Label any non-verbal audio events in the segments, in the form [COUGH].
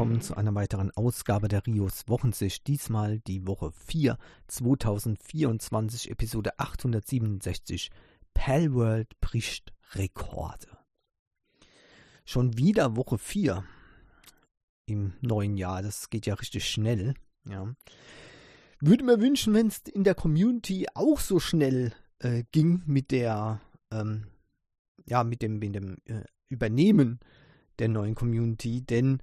willkommen zu einer weiteren Ausgabe der Rios Wochensicht. Diesmal die Woche 4, 2024, Episode 867. Palworld bricht Rekorde. Schon wieder Woche 4 im neuen Jahr. Das geht ja richtig schnell. Ja. Würde mir wünschen, wenn es in der Community auch so schnell äh, ging mit der, ähm, ja, mit dem, mit dem äh, Übernehmen der neuen Community, denn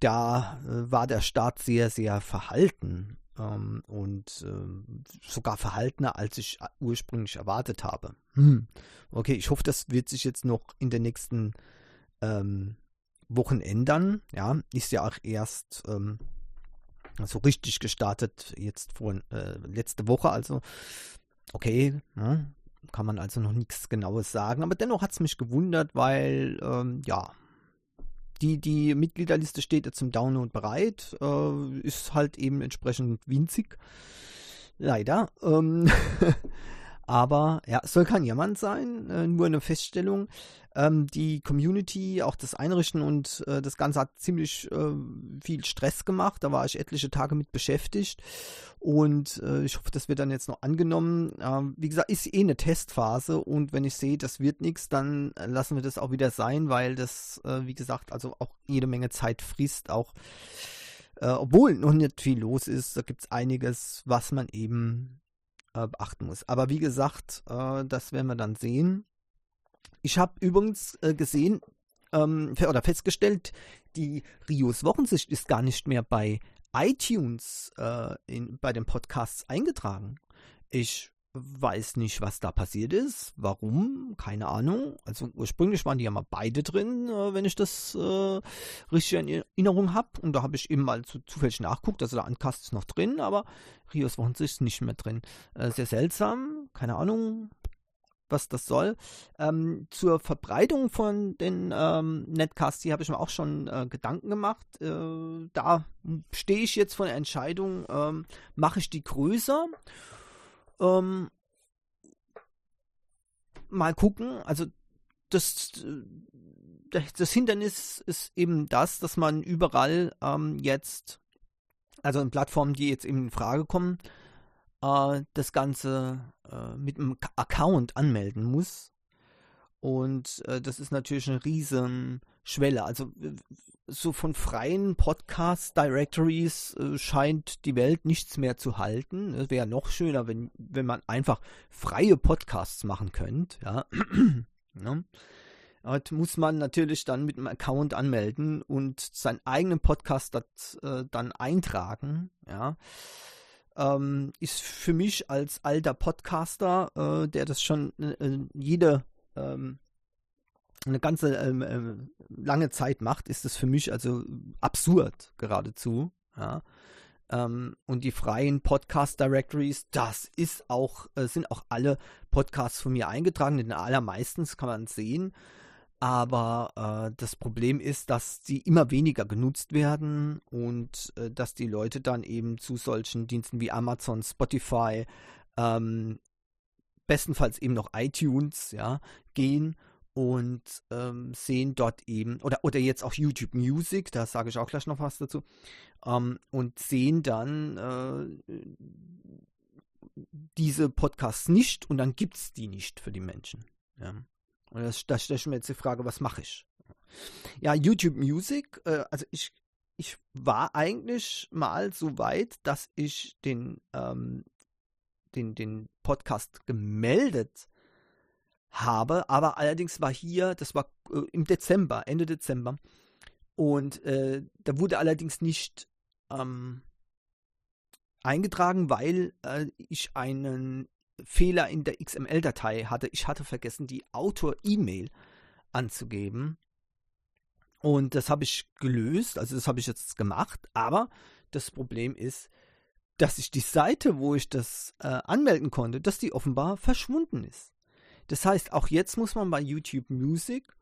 da äh, war der Start sehr, sehr verhalten ähm, und äh, sogar verhaltener, als ich ursprünglich erwartet habe. Hm. Okay, ich hoffe, das wird sich jetzt noch in den nächsten ähm, Wochen ändern. Ja, ist ja auch erst ähm, so richtig gestartet, jetzt vor äh, letzte Woche, also okay, ne, kann man also noch nichts Genaues sagen, aber dennoch hat es mich gewundert, weil ähm, ja, die, die Mitgliederliste steht jetzt zum Download bereit, äh, ist halt eben entsprechend winzig. Leider. Ähm [LAUGHS] Aber ja, es soll kein Jemand sein, äh, nur eine Feststellung. Ähm, die Community, auch das Einrichten und äh, das Ganze hat ziemlich äh, viel Stress gemacht. Da war ich etliche Tage mit beschäftigt. Und äh, ich hoffe, das wird dann jetzt noch angenommen. Ähm, wie gesagt, ist eh eine Testphase und wenn ich sehe, das wird nichts, dann lassen wir das auch wieder sein, weil das, äh, wie gesagt, also auch jede Menge Zeit frisst, auch äh, obwohl noch nicht viel los ist, da gibt es einiges, was man eben äh, beachten muss. Aber wie gesagt, äh, das werden wir dann sehen. Ich habe übrigens äh, gesehen ähm, oder festgestellt, die Rios Wochensicht ist gar nicht mehr bei iTunes äh, in, bei den Podcasts eingetragen. Ich weiß nicht, was da passiert ist. Warum? Keine Ahnung. Also ursprünglich waren die ja mal beide drin, äh, wenn ich das äh, richtig in Erinnerung habe. Und da habe ich eben mal zu, zufällig nachguckt. Also der Uncast ist noch drin, aber Rios Wochensicht ist nicht mehr drin. Äh, sehr seltsam. Keine Ahnung, was das soll. Ähm, zur Verbreitung von den ähm, Netcasts, die habe ich mir auch schon äh, Gedanken gemacht. Äh, da stehe ich jetzt vor der Entscheidung, ähm, mache ich die größer ähm, mal gucken. Also das, das Hindernis ist eben das, dass man überall ähm, jetzt, also in Plattformen, die jetzt eben in Frage kommen, äh, das Ganze äh, mit einem Account anmelden muss. Und äh, das ist natürlich eine riesen Schwelle. Also so von freien Podcast-Directories äh, scheint die Welt nichts mehr zu halten. Es wäre noch schöner, wenn, wenn man einfach freie Podcasts machen könnte. Ja. [CLEARS THROAT] ja. Und muss man natürlich dann mit einem Account anmelden und seinen eigenen Podcast dat, äh, dann eintragen. Ja. Ähm, ist für mich als alter Podcaster, äh, der das schon äh, jede ähm, eine ganze ähm, ähm, lange Zeit macht, ist das für mich also absurd geradezu. Ja. Ähm, und die freien Podcast Directories, das ist auch, äh, sind auch alle Podcasts von mir eingetragen, in den allermeisten kann man sehen. Aber äh, das Problem ist, dass sie immer weniger genutzt werden und äh, dass die Leute dann eben zu solchen Diensten wie Amazon, Spotify, ähm, bestenfalls eben noch iTunes, ja, gehen und ähm, sehen dort eben, oder, oder jetzt auch YouTube Music, da sage ich auch gleich noch was dazu, ähm, und sehen dann äh, diese Podcasts nicht und dann gibt es die nicht für die Menschen. Ja. Und da stelle ich mir jetzt die Frage, was mache ich? Ja, YouTube Music, äh, also ich, ich war eigentlich mal so weit, dass ich den, ähm, den, den Podcast gemeldet habe aber allerdings war hier, das war äh, im Dezember, Ende Dezember, und äh, da wurde allerdings nicht ähm, eingetragen, weil äh, ich einen Fehler in der XML-Datei hatte. Ich hatte vergessen, die Autor-E-Mail anzugeben. Und das habe ich gelöst, also das habe ich jetzt gemacht, aber das Problem ist, dass ich die Seite, wo ich das äh, anmelden konnte, dass die offenbar verschwunden ist. Das heißt, auch jetzt muss man bei YouTube Music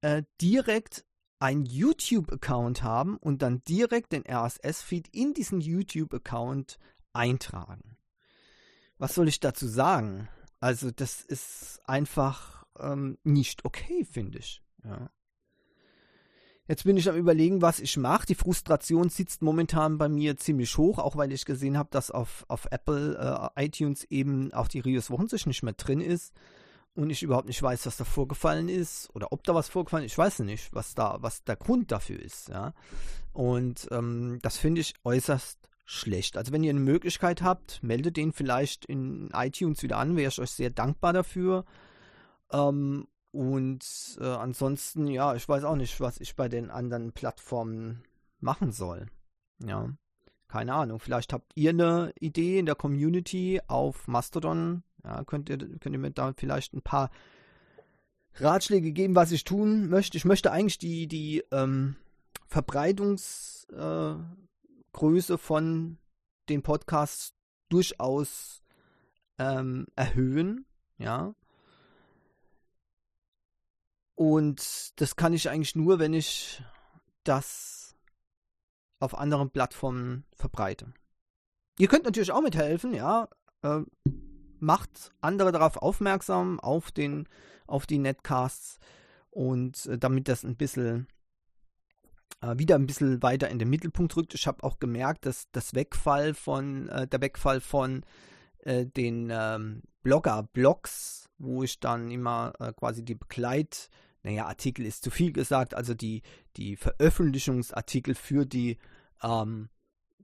äh, direkt einen YouTube-Account haben und dann direkt den RSS-Feed in diesen YouTube-Account eintragen. Was soll ich dazu sagen? Also, das ist einfach ähm, nicht okay, finde ich. Ja. Jetzt bin ich am überlegen, was ich mache. Die Frustration sitzt momentan bei mir ziemlich hoch, auch weil ich gesehen habe, dass auf, auf Apple äh, iTunes eben auch die Rios Wochensicht nicht mehr drin ist und ich überhaupt nicht weiß, was da vorgefallen ist oder ob da was vorgefallen ist. Ich weiß nicht, was da, was der Grund dafür ist. Ja. Und ähm, das finde ich äußerst schlecht. Also wenn ihr eine Möglichkeit habt, meldet den vielleicht in iTunes wieder an, wäre ich euch sehr dankbar dafür. Ähm, und äh, ansonsten, ja, ich weiß auch nicht, was ich bei den anderen Plattformen machen soll. Ja, keine Ahnung. Vielleicht habt ihr eine Idee in der Community auf Mastodon. Ja, könnt ihr, könnt ihr mir da vielleicht ein paar Ratschläge geben, was ich tun möchte. Ich möchte eigentlich die, die ähm, Verbreitungsgröße äh, von den Podcasts durchaus ähm, erhöhen. Ja, und das kann ich eigentlich nur, wenn ich das auf anderen Plattformen verbreite. Ihr könnt natürlich auch mithelfen, ja. Äh, macht andere darauf aufmerksam, auf, den, auf die Netcasts und äh, damit das ein bisschen äh, wieder ein bisschen weiter in den Mittelpunkt rückt. Ich habe auch gemerkt, dass das Wegfall von, äh, der Wegfall von äh, den ähm, Blogger-Blogs, wo ich dann immer äh, quasi die Begleit- naja, Artikel ist zu viel gesagt, also die, die Veröffentlichungsartikel für die ähm,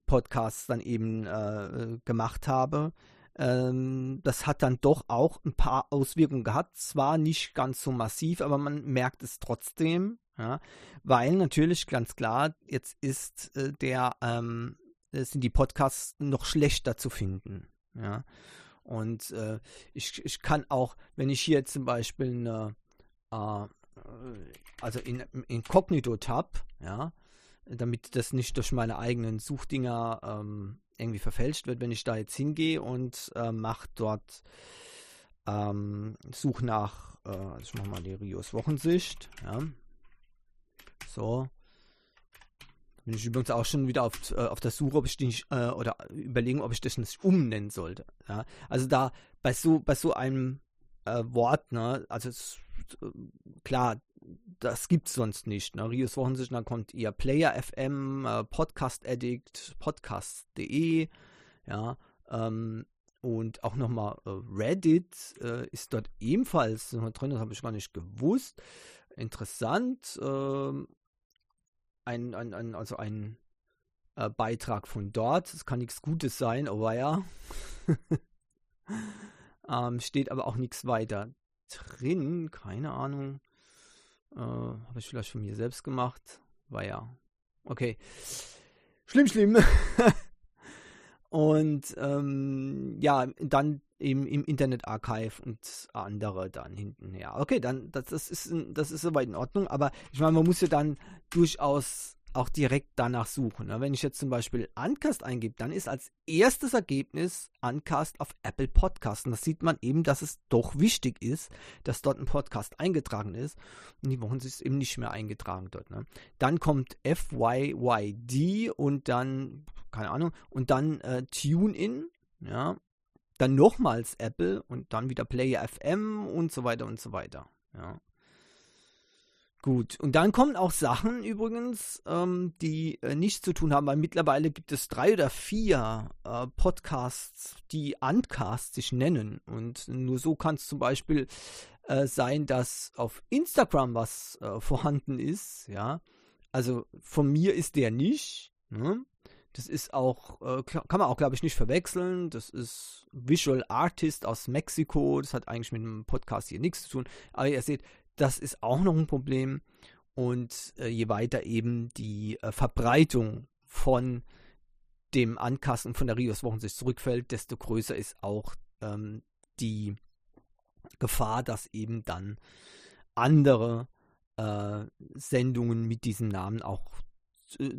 Podcasts dann eben äh, gemacht habe. Ähm, das hat dann doch auch ein paar Auswirkungen gehabt. Zwar nicht ganz so massiv, aber man merkt es trotzdem, ja, weil natürlich ganz klar, jetzt ist äh, der, ähm, sind die Podcasts noch schlechter zu finden. Ja. Und äh, ich, ich kann auch, wenn ich hier zum Beispiel eine, äh, also in, Inkognito-Tab, ja, damit das nicht durch meine eigenen Suchdinger ähm, irgendwie verfälscht wird, wenn ich da jetzt hingehe und äh, mache dort ähm, Such nach, äh, also ich mache mal die Rios Wochensicht, ja. So. Bin ich übrigens auch schon wieder auf, äh, auf der Suche, ob ich die nicht, äh, oder überlegen, ob ich das nicht umnennen sollte. Ja. Also da bei so, bei so einem äh, Wort, ne, also es klar, das gibt's sonst nicht. Ne? Rios Wochensicht, dann kommt ihr Player FM, äh, Podcast Addict, podcast.de, ja, ähm, und auch nochmal äh, Reddit äh, ist dort ebenfalls drin, das habe ich gar nicht gewusst. Interessant. Ähm, ein, ein, ein, also ein äh, Beitrag von dort. Es kann nichts Gutes sein, aber ja. [LAUGHS] ähm, steht aber auch nichts weiter drin. Keine Ahnung. Äh, Habe ich vielleicht von mir selbst gemacht. War ja. Okay. Schlimm, schlimm. [LAUGHS] und ähm, ja, dann eben im Internet Archive und andere dann hinten. Ja, okay, dann das, das ist das ist soweit in Ordnung, aber ich meine, man muss ja dann durchaus auch direkt danach suchen. Ne? Wenn ich jetzt zum Beispiel Uncast eingebe, dann ist als erstes Ergebnis Uncast auf Apple Podcast. Und das sieht man eben, dass es doch wichtig ist, dass dort ein Podcast eingetragen ist. Und die Wochen ist eben nicht mehr eingetragen dort. Ne? Dann kommt FYYD und dann, keine Ahnung, und dann äh, TuneIn, ja. Dann nochmals Apple und dann wieder Player FM und so weiter und so weiter. Ja. Gut, und dann kommen auch Sachen übrigens, ähm, die äh, nichts zu tun haben, weil mittlerweile gibt es drei oder vier äh, Podcasts, die Uncast sich nennen. Und nur so kann es zum Beispiel äh, sein, dass auf Instagram was äh, vorhanden ist, ja. Also von mir ist der nicht. Ne? Das ist auch, äh, kann man auch, glaube ich, nicht verwechseln. Das ist Visual Artist aus Mexiko. Das hat eigentlich mit dem Podcast hier nichts zu tun. Aber ihr seht, das ist auch noch ein Problem. Und äh, je weiter eben die äh, Verbreitung von dem Ankasten von der Rios Wochensicht zurückfällt, desto größer ist auch ähm, die Gefahr, dass eben dann andere äh, Sendungen mit diesem Namen auch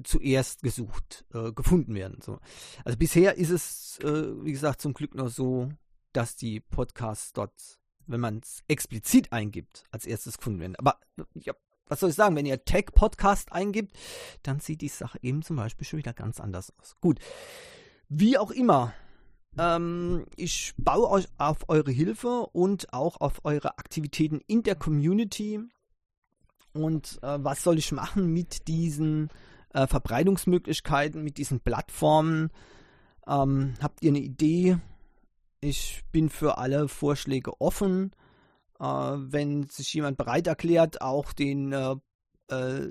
zuerst gesucht, äh, gefunden werden. So. Also bisher ist es, äh, wie gesagt, zum Glück noch so, dass die Podcasts dort wenn man es explizit eingibt, als erstes gefunden werden. Aber ja, was soll ich sagen, wenn ihr Tech-Podcast eingibt, dann sieht die Sache eben zum Beispiel schon wieder ganz anders aus. Gut, wie auch immer, ähm, ich baue euch auf eure Hilfe und auch auf eure Aktivitäten in der Community. und äh, was soll ich machen mit diesen äh, Verbreitungsmöglichkeiten, mit diesen Plattformen. Ähm, habt ihr eine Idee? Ich bin für alle Vorschläge offen. Äh, wenn sich jemand bereit erklärt, auch den äh, äh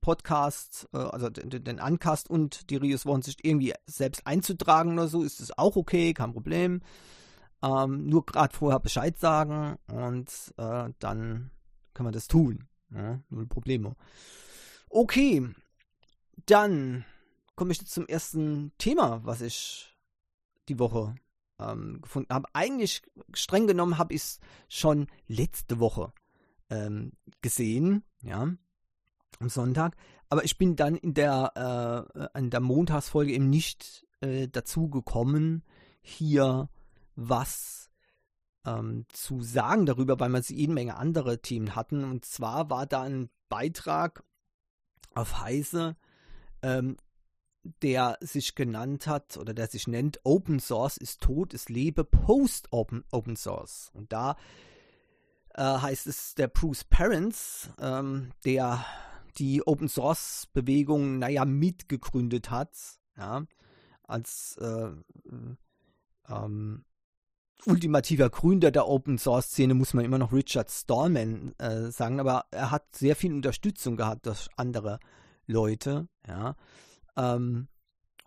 Podcast, äh, also den, den Uncast und die Rios Wochensicht irgendwie selbst einzutragen oder so, ist es auch okay, kein Problem. Ähm, nur gerade vorher Bescheid sagen und äh, dann kann man das tun. Ja, null Probleme. Okay, dann komme ich zum ersten Thema, was ich die Woche ähm, gefunden habe. Eigentlich streng genommen habe ich es schon letzte Woche ähm, gesehen, ja, am Sonntag. Aber ich bin dann in der, äh, in der Montagsfolge eben nicht äh, dazu gekommen, hier was ähm, zu sagen darüber, weil wir jede Menge andere Themen hatten. Und zwar war da ein Beitrag auf Heise, ähm, der sich genannt hat oder der sich nennt Open Source ist tot, es lebe Post Open, Open Source. Und da äh, heißt es der Bruce Parents, ähm, der die Open Source Bewegung, naja, mitgegründet hat, ja, als äh, ähm, ultimativer Gründer der Open Source Szene muss man immer noch Richard Stallman äh, sagen, aber er hat sehr viel Unterstützung gehabt durch andere Leute, ja. Ähm,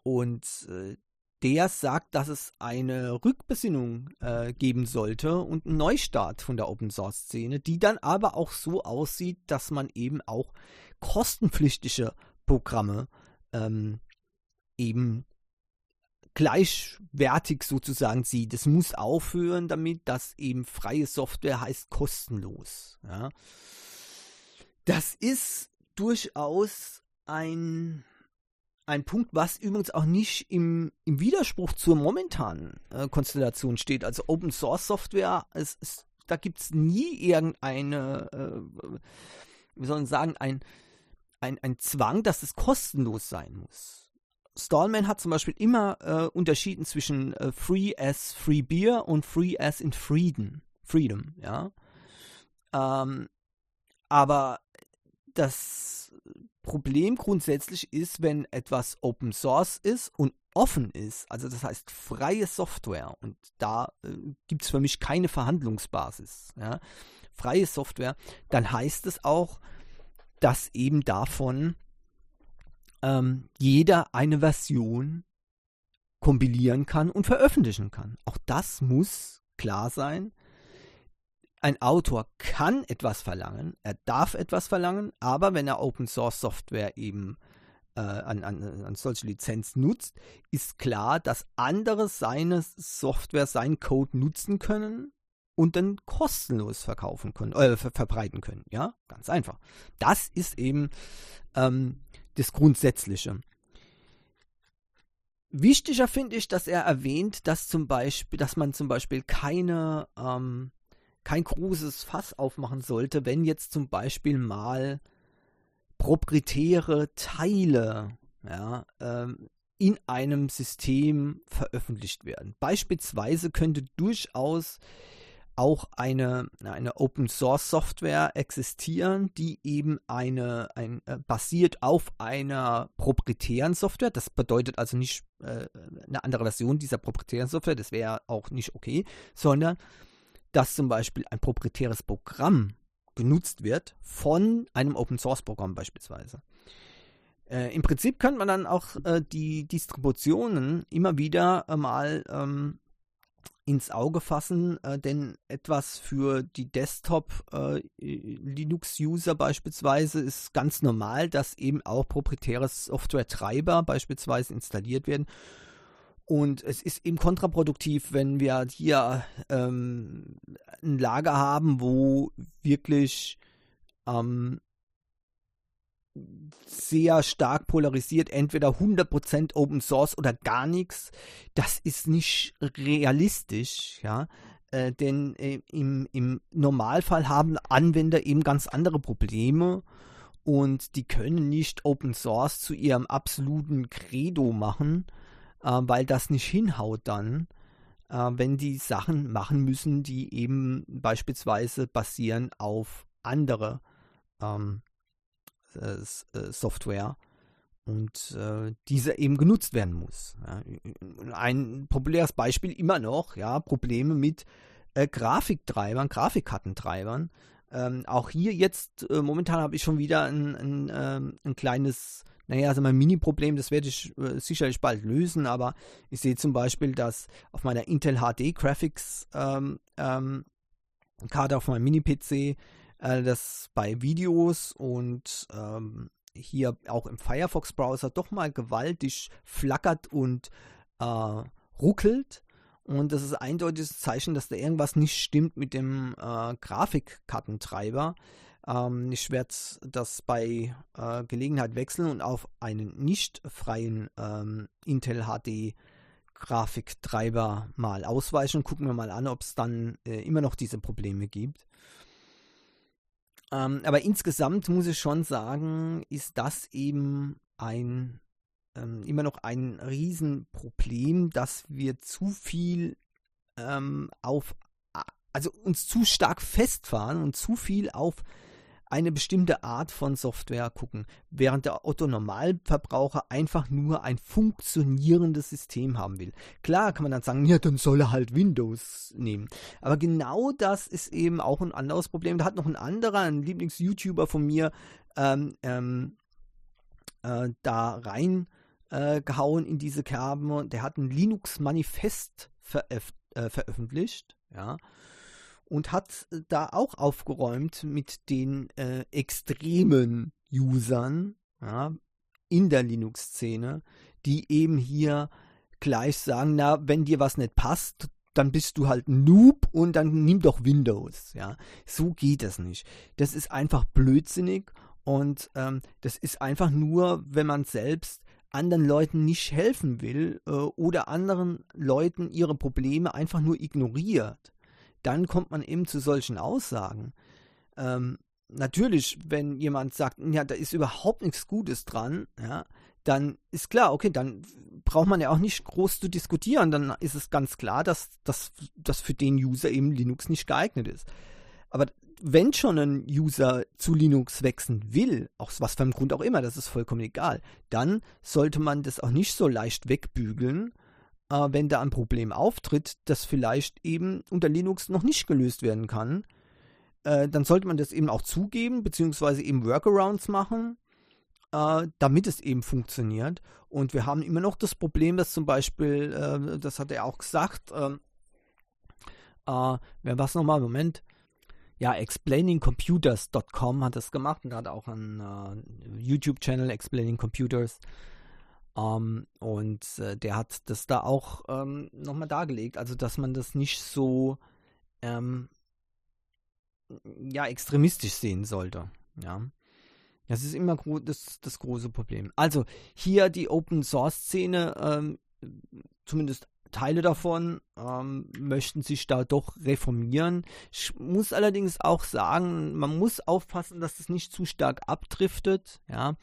und äh, der sagt, dass es eine Rückbesinnung äh, geben sollte und einen Neustart von der Open Source Szene, die dann aber auch so aussieht, dass man eben auch kostenpflichtige Programme ähm, eben gleichwertig sozusagen sieht. Es muss aufhören damit, dass eben freie Software heißt kostenlos. Ja. Das ist durchaus ein, ein Punkt, was übrigens auch nicht im, im Widerspruch zur momentanen äh, Konstellation steht. Also Open Source Software, es, es, da gibt es nie irgendeine, äh, wie soll man sagen, ein, ein, ein Zwang, dass es kostenlos sein muss. Stallman hat zum Beispiel immer äh, unterschieden zwischen äh, Free as Free Beer und Free as in Freedom. Freedom, ja. Ähm, aber das Problem grundsätzlich ist, wenn etwas Open Source ist und offen ist, also das heißt freie Software, und da äh, gibt es für mich keine Verhandlungsbasis, ja, freie Software, dann heißt es auch, dass eben davon ähm, jeder eine Version kompilieren kann und veröffentlichen kann. Auch das muss klar sein. Ein Autor kann etwas verlangen, er darf etwas verlangen, aber wenn er Open Source Software eben äh, an, an, an solche Lizenz nutzt, ist klar, dass andere seine Software, seinen Code nutzen können und dann kostenlos verkaufen können, äh, ver verbreiten können. Ja, ganz einfach. Das ist eben ähm, das Grundsätzliche. Wichtiger finde ich, dass er erwähnt, dass zum Beispiel, dass man zum Beispiel keine, ähm, kein großes Fass aufmachen sollte, wenn jetzt zum Beispiel mal proprietäre Teile ja, ähm, in einem System veröffentlicht werden. Beispielsweise könnte durchaus auch eine, eine Open Source Software existieren, die eben eine, ein, äh, basiert auf einer proprietären Software. Das bedeutet also nicht äh, eine andere Version dieser proprietären Software, das wäre auch nicht okay, sondern dass zum Beispiel ein proprietäres Programm genutzt wird von einem Open Source Programm beispielsweise. Äh, Im Prinzip könnte man dann auch äh, die Distributionen immer wieder äh, mal ähm, ins Auge fassen, äh, denn etwas für die Desktop-Linux-User äh, beispielsweise ist ganz normal, dass eben auch proprietäre Software-Treiber beispielsweise installiert werden. Und es ist eben kontraproduktiv, wenn wir hier ähm, ein Lager haben, wo wirklich ähm, sehr stark polarisiert, entweder 100% Open Source oder gar nichts. Das ist nicht realistisch, ja. Äh, denn äh, im, im Normalfall haben Anwender eben ganz andere Probleme und die können nicht Open Source zu ihrem absoluten Credo machen, äh, weil das nicht hinhaut dann, äh, wenn die Sachen machen müssen, die eben beispielsweise basieren auf andere ähm, Software und äh, diese eben genutzt werden muss. Ja. Ein populäres Beispiel immer noch, ja, Probleme mit äh, Grafiktreibern, Grafikkartentreibern. Ähm, auch hier jetzt, äh, momentan habe ich schon wieder ein, ein, ähm, ein kleines, naja, also mein Mini-Problem, das werde ich äh, sicherlich bald lösen, aber ich sehe zum Beispiel, dass auf meiner Intel HD Graphics ähm, ähm, Karte auf meinem Mini-PC, äh, das bei Videos und ähm, hier auch im Firefox-Browser doch mal gewaltig flackert und äh, ruckelt. Und das ist ein eindeutiges Zeichen, dass da irgendwas nicht stimmt mit dem äh, Grafikkartentreiber. Ähm, ich werde das bei äh, Gelegenheit wechseln und auf einen nicht freien ähm, Intel HD Grafiktreiber mal ausweichen. Gucken wir mal an, ob es dann äh, immer noch diese Probleme gibt. Ähm, aber insgesamt muss ich schon sagen, ist das eben ein ähm, immer noch ein Riesenproblem, dass wir zu viel ähm, auf, also uns zu stark festfahren und zu viel auf eine bestimmte Art von Software gucken, während der Otto Normalverbraucher einfach nur ein funktionierendes System haben will. Klar kann man dann sagen, ja, dann soll er halt Windows nehmen. Aber genau das ist eben auch ein anderes Problem. Da hat noch ein anderer, ein Lieblings-YouTuber von mir, ähm, ähm, äh, da rein äh, gehauen in diese Kerben. Der hat ein Linux-Manifest veröf äh, veröffentlicht, ja, und hat da auch aufgeräumt mit den äh, extremen Usern ja, in der Linux-Szene, die eben hier gleich sagen, na, wenn dir was nicht passt, dann bist du halt Noob und dann nimm doch Windows, ja. So geht das nicht. Das ist einfach blödsinnig und ähm, das ist einfach nur, wenn man selbst anderen Leuten nicht helfen will äh, oder anderen Leuten ihre Probleme einfach nur ignoriert, dann kommt man eben zu solchen Aussagen. Ähm, natürlich, wenn jemand sagt, ja, da ist überhaupt nichts Gutes dran, ja, dann ist klar, okay, dann braucht man ja auch nicht groß zu diskutieren, dann ist es ganz klar, dass das für den User eben Linux nicht geeignet ist. Aber wenn schon ein User zu Linux wechseln will, aus was für einem Grund auch immer, das ist vollkommen egal, dann sollte man das auch nicht so leicht wegbügeln, äh, wenn da ein Problem auftritt, das vielleicht eben unter Linux noch nicht gelöst werden kann. Äh, dann sollte man das eben auch zugeben, beziehungsweise eben Workarounds machen, äh, damit es eben funktioniert. Und wir haben immer noch das Problem, dass zum Beispiel, äh, das hat er auch gesagt, ähm, äh, wer was nochmal, Moment, ja, explainingcomputers.com hat das gemacht und hat auch einen uh, YouTube-Channel Explaining Computers. Ähm, und äh, der hat das da auch ähm, nochmal dargelegt, also dass man das nicht so ähm, ja, extremistisch sehen sollte. Ja. Das ist immer gro das, das große Problem. Also hier die Open Source Szene, ähm, zumindest Teile davon ähm, möchten sich da doch reformieren. Ich muss allerdings auch sagen, man muss aufpassen, dass es nicht zu stark abdriftet. Ja,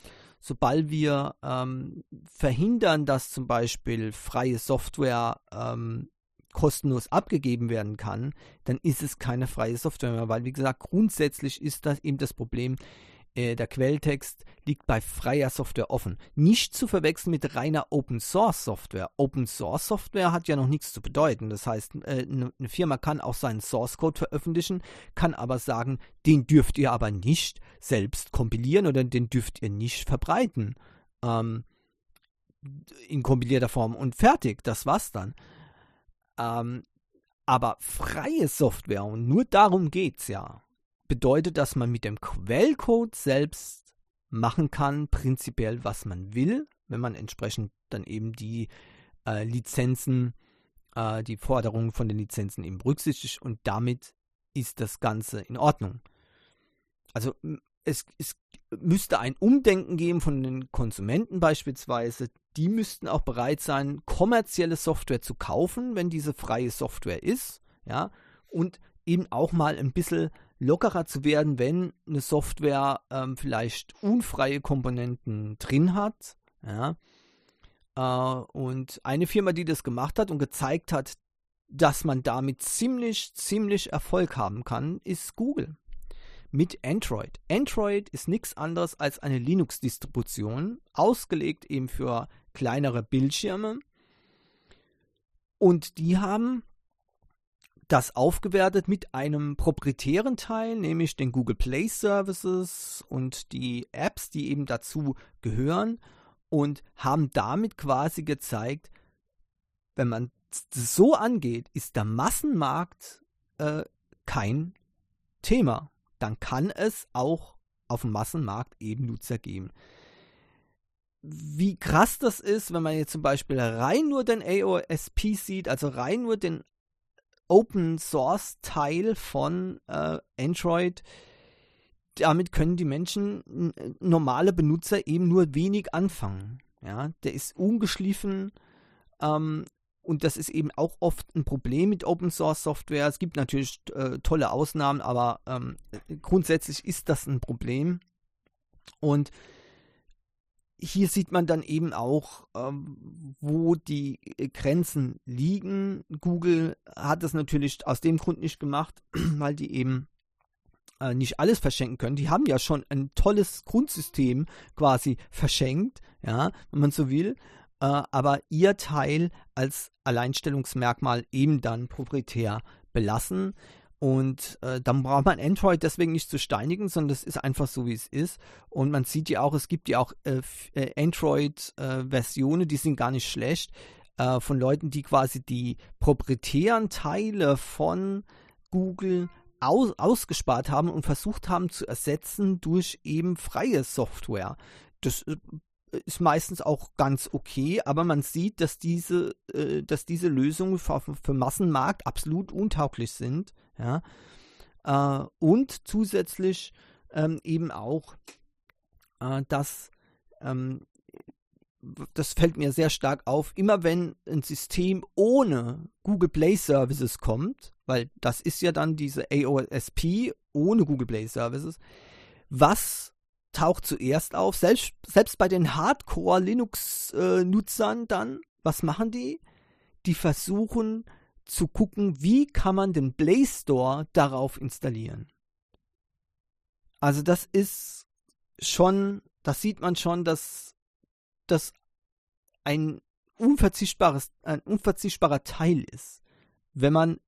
sobald wir ähm, verhindern, dass zum Beispiel freie Software ähm, kostenlos abgegeben werden kann, dann ist es keine freie Software mehr, weil wie gesagt grundsätzlich ist das eben das Problem äh, der Quelltext liegt bei freier Software offen. Nicht zu verwechseln mit reiner Open Source Software. Open Source Software hat ja noch nichts zu bedeuten. Das heißt, äh, eine Firma kann auch seinen Source Code veröffentlichen, kann aber sagen, den dürft ihr aber nicht selbst kompilieren oder den dürft ihr nicht verbreiten. Ähm, in kompilierter Form und fertig, das war's dann. Ähm, aber freie Software, und nur darum geht's ja, bedeutet, dass man mit dem Quellcode selbst machen kann, prinzipiell, was man will, wenn man entsprechend dann eben die äh, Lizenzen, äh, die Forderungen von den Lizenzen eben berücksichtigt und damit ist das Ganze in Ordnung. Also es, es müsste ein Umdenken geben von den Konsumenten beispielsweise. Die müssten auch bereit sein, kommerzielle Software zu kaufen, wenn diese freie Software ist, ja, und eben auch mal ein bisschen lockerer zu werden, wenn eine Software ähm, vielleicht unfreie Komponenten drin hat. Ja. Äh, und eine Firma, die das gemacht hat und gezeigt hat, dass man damit ziemlich, ziemlich Erfolg haben kann, ist Google. mit Android. Android ist nichts anderes als eine Linux-Distribution, ausgelegt eben für kleinere Bildschirme. Und die haben das aufgewertet mit einem proprietären Teil, nämlich den Google Play Services und die Apps, die eben dazu gehören und haben damit quasi gezeigt, wenn man das so angeht, ist der Massenmarkt äh, kein Thema. Dann kann es auch auf dem Massenmarkt eben Nutzer geben. Wie krass das ist, wenn man jetzt zum Beispiel rein nur den AOSP sieht, also rein nur den Open Source Teil von äh, Android, damit können die Menschen, normale Benutzer, eben nur wenig anfangen. Ja, der ist ungeschliffen, ähm, und das ist eben auch oft ein Problem mit Open Source Software. Es gibt natürlich äh, tolle Ausnahmen, aber ähm, grundsätzlich ist das ein Problem. Und hier sieht man dann eben auch, ähm, wo die Grenzen liegen. Google hat das natürlich aus dem Grund nicht gemacht, [CLEARS THROAT] weil die eben äh, nicht alles verschenken können. Die haben ja schon ein tolles Grundsystem quasi verschenkt, ja, wenn man so will äh, aber ihr Teil als Alleinstellungsmerkmal eben dann proprietär belassen. Und äh, dann braucht man Android deswegen nicht zu steinigen, sondern das ist einfach so, wie es ist. Und man sieht ja auch, es gibt ja auch äh, äh Android-Versionen, äh, die sind gar nicht schlecht, äh, von Leuten, die quasi die proprietären Teile von Google aus, ausgespart haben und versucht haben zu ersetzen durch eben freie Software. Das ist meistens auch ganz okay, aber man sieht, dass diese, äh, dass diese Lösungen für, für Massenmarkt absolut untauglich sind. Ja? Äh, und zusätzlich ähm, eben auch, äh, dass ähm, das fällt mir sehr stark auf, immer wenn ein System ohne Google Play Services kommt, weil das ist ja dann diese AOSP ohne Google Play Services, was taucht zuerst auf. Selbst, selbst bei den Hardcore-Linux-Nutzern dann, was machen die? Die versuchen zu gucken, wie kann man den Play Store darauf installieren. Also das ist schon, das sieht man schon, dass das ein unverzichtbares, ein unverzichtbarer Teil ist, wenn man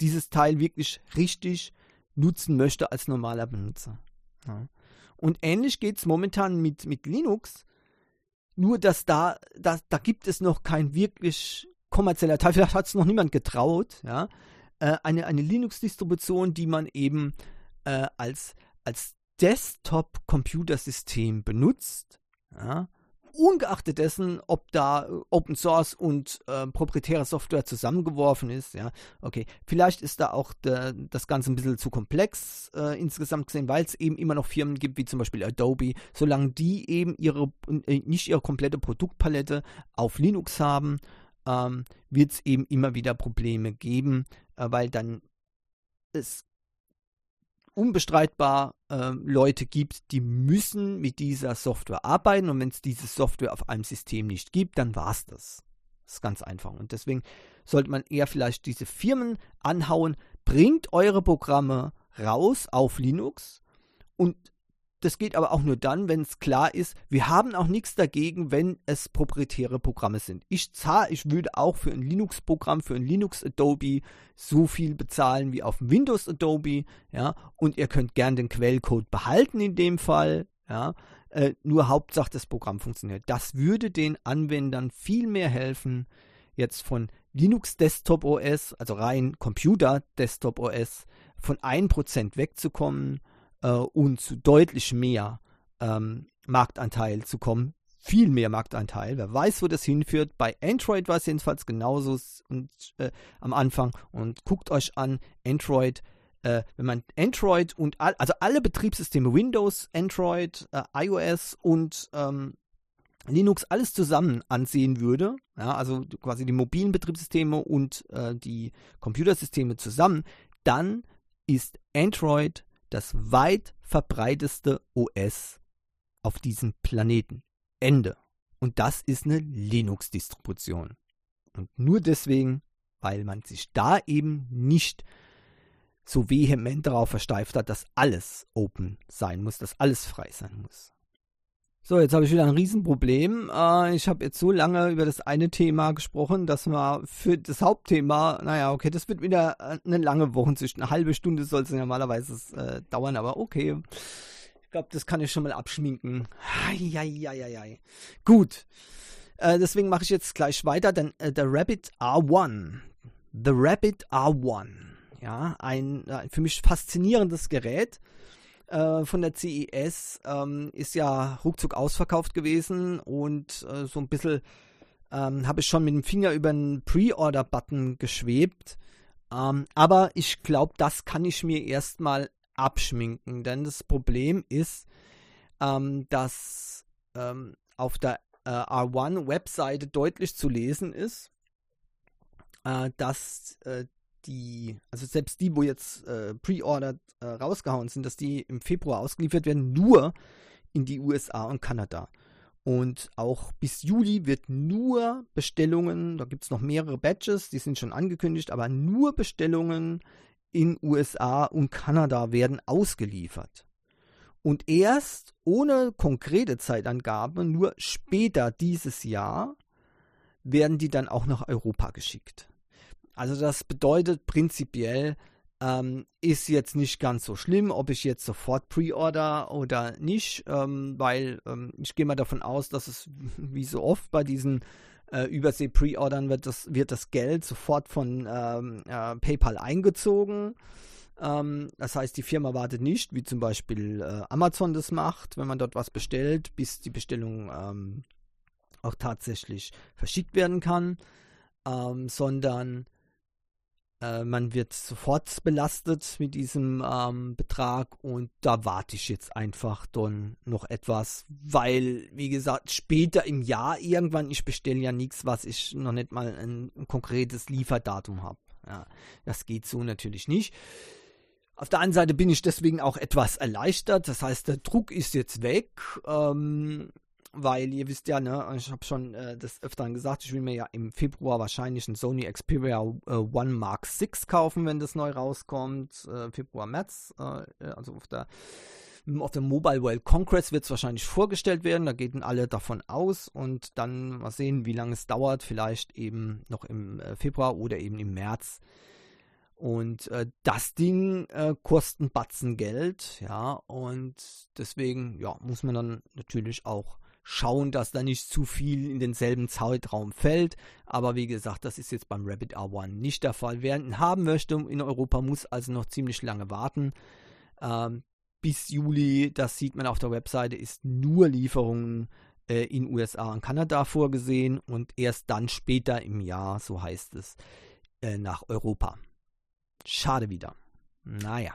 dieses Teil wirklich richtig nutzen möchte als normaler Benutzer. Ja. Und ähnlich geht es momentan mit, mit Linux. Nur, dass da, da, da gibt es noch kein wirklich kommerzieller Teil. Vielleicht hat es noch niemand getraut. Ja? Äh, eine eine Linux-Distribution, die man eben äh, als, als Desktop-Computersystem benutzt. Ja? Ungeachtet dessen, ob da äh, Open Source und äh, proprietäre Software zusammengeworfen ist, ja, okay, vielleicht ist da auch de, das Ganze ein bisschen zu komplex äh, insgesamt gesehen, weil es eben immer noch Firmen gibt, wie zum Beispiel Adobe, solange die eben ihre, äh, nicht ihre komplette Produktpalette auf Linux haben, ähm, wird es eben immer wieder Probleme geben, äh, weil dann es unbestreitbar äh, Leute gibt, die müssen mit dieser Software arbeiten und wenn es diese Software auf einem System nicht gibt, dann war es das. Das ist ganz einfach. Und deswegen sollte man eher vielleicht diese Firmen anhauen, bringt eure Programme raus auf Linux und das geht aber auch nur dann, wenn es klar ist, wir haben auch nichts dagegen, wenn es proprietäre Programme sind. Ich zahle, ich würde auch für ein Linux-Programm, für ein Linux Adobe so viel bezahlen wie auf Windows Adobe, ja, und ihr könnt gern den Quellcode behalten in dem Fall, ja, äh, nur Hauptsache das Programm funktioniert. Das würde den Anwendern viel mehr helfen, jetzt von Linux Desktop OS, also rein Computer Desktop OS, von 1% wegzukommen äh, und zu deutlich mehr ähm, Marktanteil zu kommen. Viel mehr Marktanteil. Wer weiß, wo das hinführt. Bei Android war es jedenfalls genauso und, äh, am Anfang. Und guckt euch an, Android äh, wenn man Android und all, also alle Betriebssysteme, Windows, Android, äh, iOS und ähm, Linux alles zusammen ansehen würde, ja, also quasi die mobilen Betriebssysteme und äh, die Computersysteme zusammen, dann ist Android das weit verbreiteste OS auf diesem Planeten. Ende. Und das ist eine Linux-Distribution. Und nur deswegen, weil man sich da eben nicht so vehement darauf versteift hat, dass alles open sein muss, dass alles frei sein muss. So, jetzt habe ich wieder ein Riesenproblem. Äh, ich habe jetzt so lange über das eine Thema gesprochen, dass man für das Hauptthema, naja, okay, das wird wieder äh, eine lange Wochensicht. Eine halbe Stunde soll es normalerweise äh, dauern, aber okay. Ich glaube, das kann ich schon mal abschminken. Eieieiei. Gut. Äh, deswegen mache ich jetzt gleich weiter. Denn äh, der Rabbit R1. The Rabbit R1. Ja, ein für mich faszinierendes Gerät äh, von der CES ähm, ist ja ruckzuck ausverkauft gewesen und äh, so ein bisschen ähm, habe ich schon mit dem Finger über einen Pre-Order-Button geschwebt. Ähm, aber ich glaube, das kann ich mir erstmal abschminken, denn das Problem ist, ähm, dass ähm, auf der äh, R1-Webseite deutlich zu lesen ist, äh, dass äh, die, also selbst die, wo jetzt äh, pre-ordered äh, rausgehauen sind, dass die im Februar ausgeliefert werden, nur in die USA und Kanada. Und auch bis Juli wird nur Bestellungen, da gibt es noch mehrere Batches, die sind schon angekündigt, aber nur Bestellungen in USA und Kanada werden ausgeliefert. Und erst ohne konkrete Zeitangabe, nur später dieses Jahr, werden die dann auch nach Europa geschickt. Also das bedeutet prinzipiell, ähm, ist jetzt nicht ganz so schlimm, ob ich jetzt sofort pre-order oder nicht, ähm, weil ähm, ich gehe mal davon aus, dass es [LAUGHS] wie so oft bei diesen äh, Übersee-Pre-Ordern wird das, wird das Geld sofort von ähm, äh, PayPal eingezogen. Ähm, das heißt, die Firma wartet nicht, wie zum Beispiel äh, Amazon das macht, wenn man dort was bestellt, bis die Bestellung ähm, auch tatsächlich verschickt werden kann, sondern äh, man wird sofort belastet mit diesem ähm, Betrag und da warte ich jetzt einfach dann noch etwas, weil, wie gesagt, später im Jahr irgendwann, ich bestelle ja nichts, was ich noch nicht mal ein, ein konkretes Lieferdatum habe. Ja, das geht so natürlich nicht. Auf der anderen Seite bin ich deswegen auch etwas erleichtert. Das heißt, der Druck ist jetzt weg. Ähm, weil ihr wisst ja, ne, ich habe schon äh, das öfteren gesagt, ich will mir ja im Februar wahrscheinlich ein Sony Xperia äh, One Mark 6 kaufen, wenn das neu rauskommt. Äh, Februar, März, äh, also auf der auf dem Mobile World Congress wird es wahrscheinlich vorgestellt werden, da gehen alle davon aus und dann mal sehen, wie lange es dauert, vielleicht eben noch im äh, Februar oder eben im März. Und äh, das Ding äh, kostet ein Batzen Geld, ja, und deswegen, ja, muss man dann natürlich auch schauen, dass da nicht zu viel in denselben Zeitraum fällt. Aber wie gesagt, das ist jetzt beim Rabbit R1 nicht der Fall. Wer ihn haben möchte in Europa, muss also noch ziemlich lange warten. Ähm, bis Juli, das sieht man auf der Webseite, ist nur Lieferungen äh, in USA und Kanada vorgesehen und erst dann später im Jahr, so heißt es, äh, nach Europa. Schade wieder. Naja.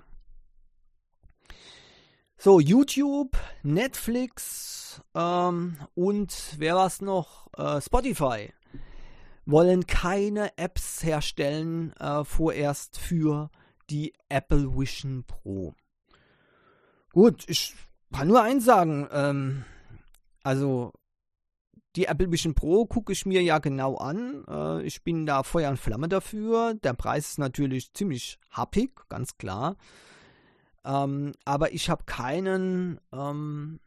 So, YouTube, Netflix ähm, und wer war's noch? Äh, Spotify wollen keine Apps herstellen, äh, vorerst für die Apple Vision Pro. Gut, ich kann nur eins sagen. Ähm, also, die Apple Vision Pro gucke ich mir ja genau an. Äh, ich bin da Feuer und Flamme dafür. Der Preis ist natürlich ziemlich happig, ganz klar. Ähm, aber ich habe keinen, ähm,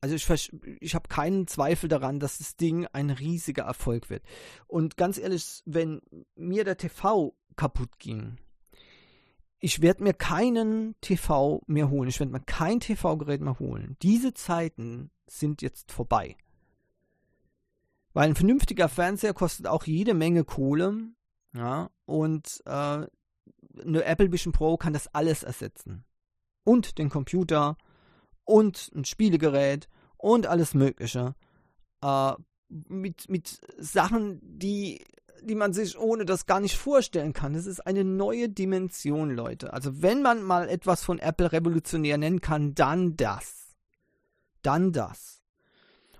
also ich, ich habe keinen Zweifel daran, dass das Ding ein riesiger Erfolg wird. Und ganz ehrlich, wenn mir der TV kaputt ging, ich werde mir keinen TV mehr holen. Ich werde mir kein TV-Gerät mehr holen. Diese Zeiten sind jetzt vorbei. Weil ein vernünftiger Fernseher kostet auch jede Menge Kohle. Ja, und äh, eine Apple Vision Pro kann das alles ersetzen. Und den Computer und ein Spielegerät und alles Mögliche. Äh, mit, mit Sachen, die, die man sich ohne das gar nicht vorstellen kann. Das ist eine neue Dimension, Leute. Also wenn man mal etwas von Apple revolutionär nennen kann, dann das. Dann das.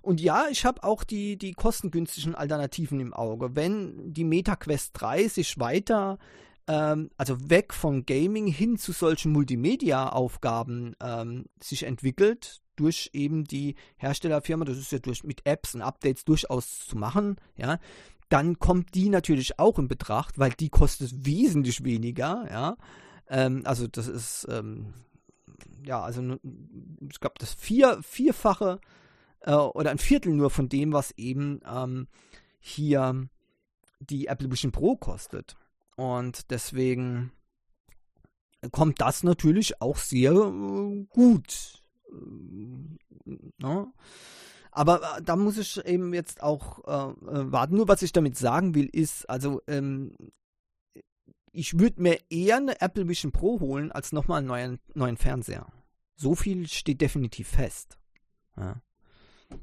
Und ja, ich habe auch die, die kostengünstigen Alternativen im Auge. Wenn die MetaQuest 3 sich weiter ähm, also weg von Gaming hin zu solchen Multimedia-Aufgaben ähm, sich entwickelt, durch eben die Herstellerfirma, das ist ja durch mit Apps und Updates durchaus zu machen, ja, dann kommt die natürlich auch in Betracht, weil die kostet wesentlich weniger, ja. Ähm, also das ist, ähm, ja, also ich glaube, das vier, vierfache äh, oder ein Viertel nur von dem, was eben ähm, hier die Apple Vision Pro kostet. Und deswegen kommt das natürlich auch sehr äh, gut. Äh, ne? Aber äh, da muss ich eben jetzt auch äh, warten. Nur was ich damit sagen will, ist, also ähm, ich würde mir eher eine Apple Vision Pro holen, als nochmal einen neuen, neuen Fernseher. So viel steht definitiv fest. Ja.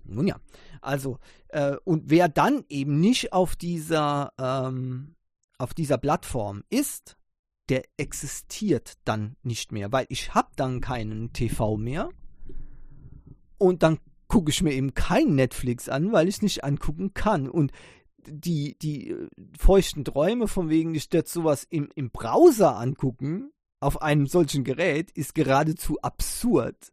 Nun ja, also, äh, und wer dann eben nicht auf dieser, ähm, auf dieser Plattform ist, der existiert dann nicht mehr, weil ich habe dann keinen TV mehr und dann gucke ich mir eben kein Netflix an, weil ich es nicht angucken kann. Und die, die äh, feuchten Träume von wegen, ich werde sowas im, im Browser angucken, auf einem solchen Gerät, ist geradezu absurd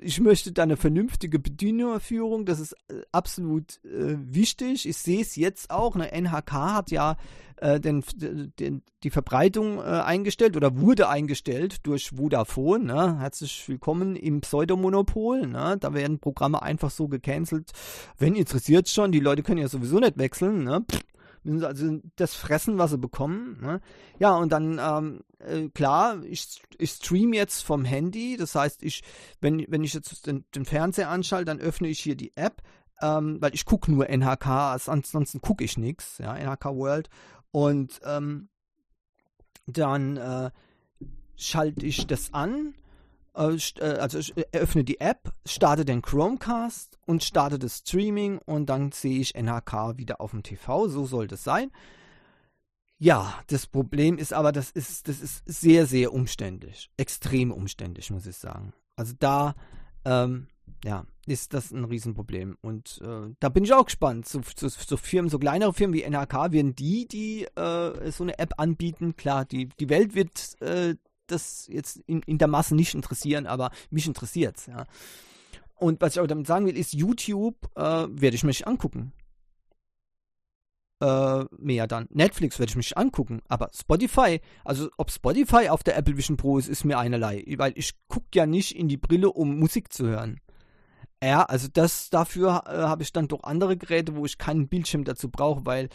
ich möchte da eine vernünftige Bedienungsführung, das ist äh, absolut äh, wichtig. Ich sehe es jetzt auch. Eine NHK hat ja äh, den, den, die Verbreitung äh, eingestellt oder wurde eingestellt durch Vodafone. Ne? Herzlich willkommen im Pseudomonopol. Ne? Da werden Programme einfach so gecancelt. Wenn interessiert schon, die Leute können ja sowieso nicht wechseln. Ne? Pff, also das fressen, was sie bekommen. Ne? Ja, und dann, ähm, äh, klar, ich, ich stream jetzt vom Handy. Das heißt, ich, wenn, wenn ich jetzt den, den Fernseher anschalte, dann öffne ich hier die App, ähm, weil ich gucke nur NHK, ansonsten gucke ich nichts, ja, NHK World. Und ähm, dann äh, schalte ich das an also ich eröffne die App, starte den Chromecast und starte das Streaming und dann sehe ich NHK wieder auf dem TV. So soll das sein. Ja, das Problem ist aber, das ist, das ist sehr, sehr umständlich. Extrem umständlich, muss ich sagen. Also da, ähm, ja, ist das ein Riesenproblem. Und äh, da bin ich auch gespannt. So, so, so, Firmen, so kleinere Firmen wie NHK, werden die, die äh, so eine App anbieten, klar, die, die Welt wird äh, das jetzt in, in der Masse nicht interessieren, aber mich interessiert es, ja. Und was ich auch damit sagen will, ist, YouTube äh, werde ich mich angucken. Äh, mehr dann. Netflix werde ich mich angucken, aber Spotify, also ob Spotify auf der Apple Vision Pro ist, ist mir einerlei, weil ich gucke ja nicht in die Brille, um Musik zu hören. Ja, also das dafür äh, habe ich dann doch andere Geräte, wo ich keinen Bildschirm dazu brauche, weil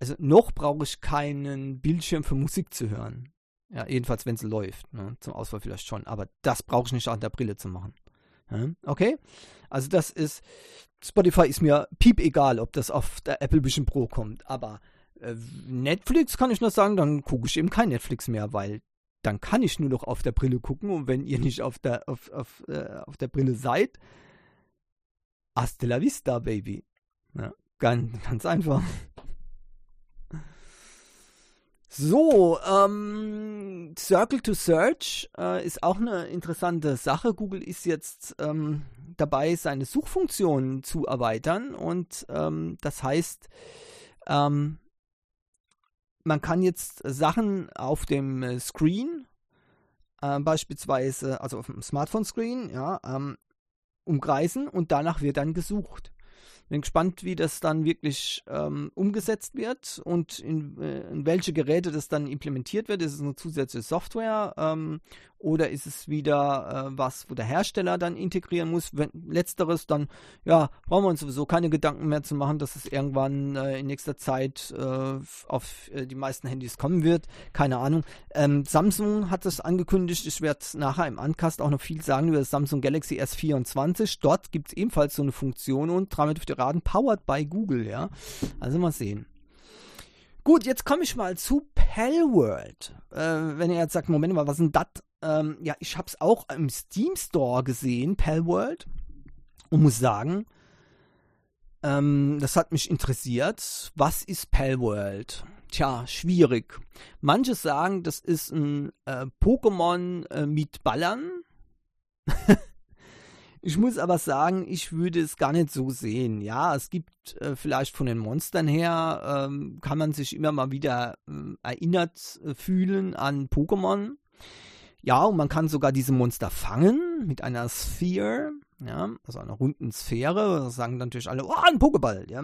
also noch brauche ich keinen Bildschirm für Musik zu hören. Ja, jedenfalls, wenn es läuft. Ne? Zum Auswahl vielleicht schon. Aber das brauche ich nicht an der Brille zu machen. Ja? Okay? Also, das ist. Spotify ist mir piep egal, ob das auf der Apple Vision Pro kommt. Aber äh, Netflix kann ich nur sagen, dann gucke ich eben kein Netflix mehr, weil dann kann ich nur noch auf der Brille gucken. Und wenn ihr nicht auf der, auf, auf, äh, auf der Brille seid, hasta la vista, Baby. Ja, ganz, ganz einfach. So, ähm, Circle to Search äh, ist auch eine interessante Sache. Google ist jetzt ähm, dabei, seine Suchfunktion zu erweitern und ähm, das heißt, ähm, man kann jetzt Sachen auf dem äh, Screen, äh, beispielsweise, also auf dem Smartphone-Screen, ja, ähm, umkreisen und danach wird dann gesucht. Bin gespannt, wie das dann wirklich ähm, umgesetzt wird und in, äh, in, welche Geräte das dann implementiert wird. Ist es eine zusätzliche Software ähm, oder ist es wieder äh, was, wo der Hersteller dann integrieren muss? Wenn letzteres, dann ja, brauchen wir uns sowieso keine Gedanken mehr zu machen, dass es irgendwann äh, in nächster Zeit äh, auf äh, die meisten Handys kommen wird. Keine Ahnung. Ähm, Samsung hat das angekündigt. Ich werde nachher im Ancast auch noch viel sagen über das Samsung Galaxy S24. Dort gibt es ebenfalls so eine Funktion und damit dürft ihr raten, powered by Google, ja. Also mal sehen. Gut, jetzt komme ich mal zu Palworld. Äh, wenn ihr jetzt sagt, Moment mal, was ist denn das? Ähm, ja, ich habe es auch im Steam Store gesehen, Palworld. Und muss sagen, ähm, das hat mich interessiert. Was ist Palworld? Tja, schwierig. Manche sagen, das ist ein äh, Pokémon äh, mit Ballern. [LAUGHS] Ich muss aber sagen, ich würde es gar nicht so sehen. Ja, es gibt äh, vielleicht von den Monstern her, ähm, kann man sich immer mal wieder äh, erinnert äh, fühlen an Pokémon. Ja, und man kann sogar diese Monster fangen mit einer Sphere, ja, also einer runden Sphäre. Das sagen natürlich alle, oh, ein Pokéball, ja.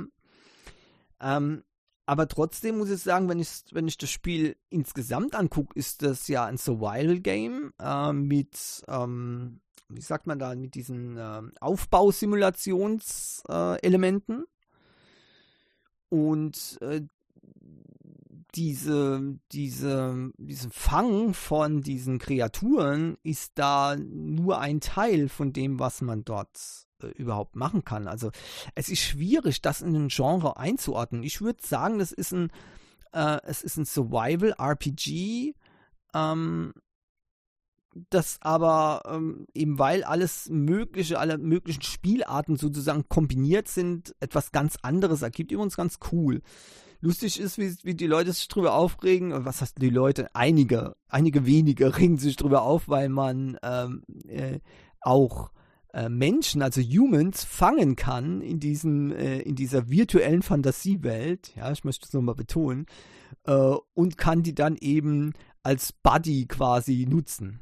Ähm, aber trotzdem muss ich sagen, wenn ich, wenn ich das Spiel insgesamt angucke, ist das ja ein Survival-Game äh, mit, ähm, wie sagt man da, mit diesen äh, Aufbausimulationselementen. Äh, Und äh, diese, diese, diesen Fang von diesen Kreaturen ist da nur ein Teil von dem, was man dort überhaupt machen kann. Also es ist schwierig, das in ein Genre einzuordnen. Ich würde sagen, das ist ein, äh, es ist ein Survival-RPG, ähm, das aber ähm, eben weil alles mögliche, alle möglichen Spielarten sozusagen kombiniert sind, etwas ganz anderes ergibt. Übrigens ganz cool. Lustig ist, wie, wie die Leute sich drüber aufregen. Was heißt die Leute? Einige, einige wenige [LAUGHS] regen sich drüber auf, weil man ähm, äh, auch äh, Menschen, also Humans, fangen kann in, diesem, äh, in dieser virtuellen Fantasiewelt, ja, ich möchte es nochmal betonen, äh, und kann die dann eben als Buddy quasi nutzen.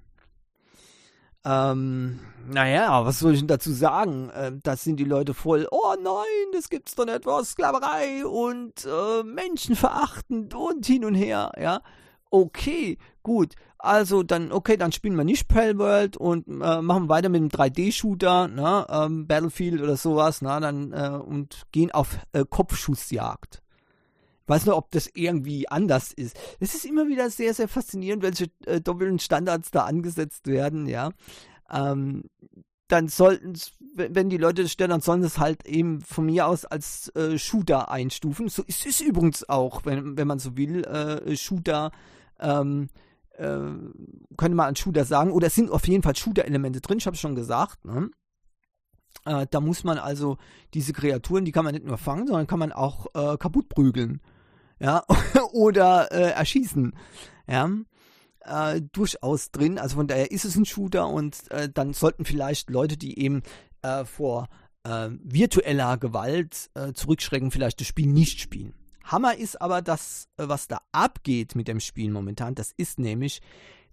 Ähm, naja, was soll ich denn dazu sagen? Äh, das sind die Leute voll, oh nein, das gibt's doch nicht, was, Sklaverei und äh, menschenverachtend und hin und her, ja. Okay, gut, also dann, okay, dann spielen wir nicht Palworld und äh, machen weiter mit einem 3D-Shooter, ne, ähm, Battlefield oder sowas, na, dann äh, und gehen auf äh, Kopfschussjagd. Weiß nicht, ob das irgendwie anders ist. Es ist immer wieder sehr, sehr faszinierend, welche äh, doppelten Standards da angesetzt werden, ja. Ähm, dann sollten, wenn die Leute das stellen, dann sollen es halt eben von mir aus als äh, Shooter einstufen. So ist es übrigens auch, wenn, wenn man so will, äh, Shooter ähm, äh, könnte man an Shooter sagen, oder es sind auf jeden Fall Shooter-Elemente drin, ich habe schon gesagt. Ne? Äh, da muss man also diese Kreaturen, die kann man nicht nur fangen, sondern kann man auch äh, kaputt prügeln. Ja, [LAUGHS] oder äh, erschießen. Ja. Äh, durchaus drin. Also von daher ist es ein Shooter und äh, dann sollten vielleicht Leute, die eben äh, vor virtueller Gewalt zurückschrecken, vielleicht das Spiel nicht spielen. Hammer ist aber das, äh, was da abgeht mit dem Spiel momentan. Das ist nämlich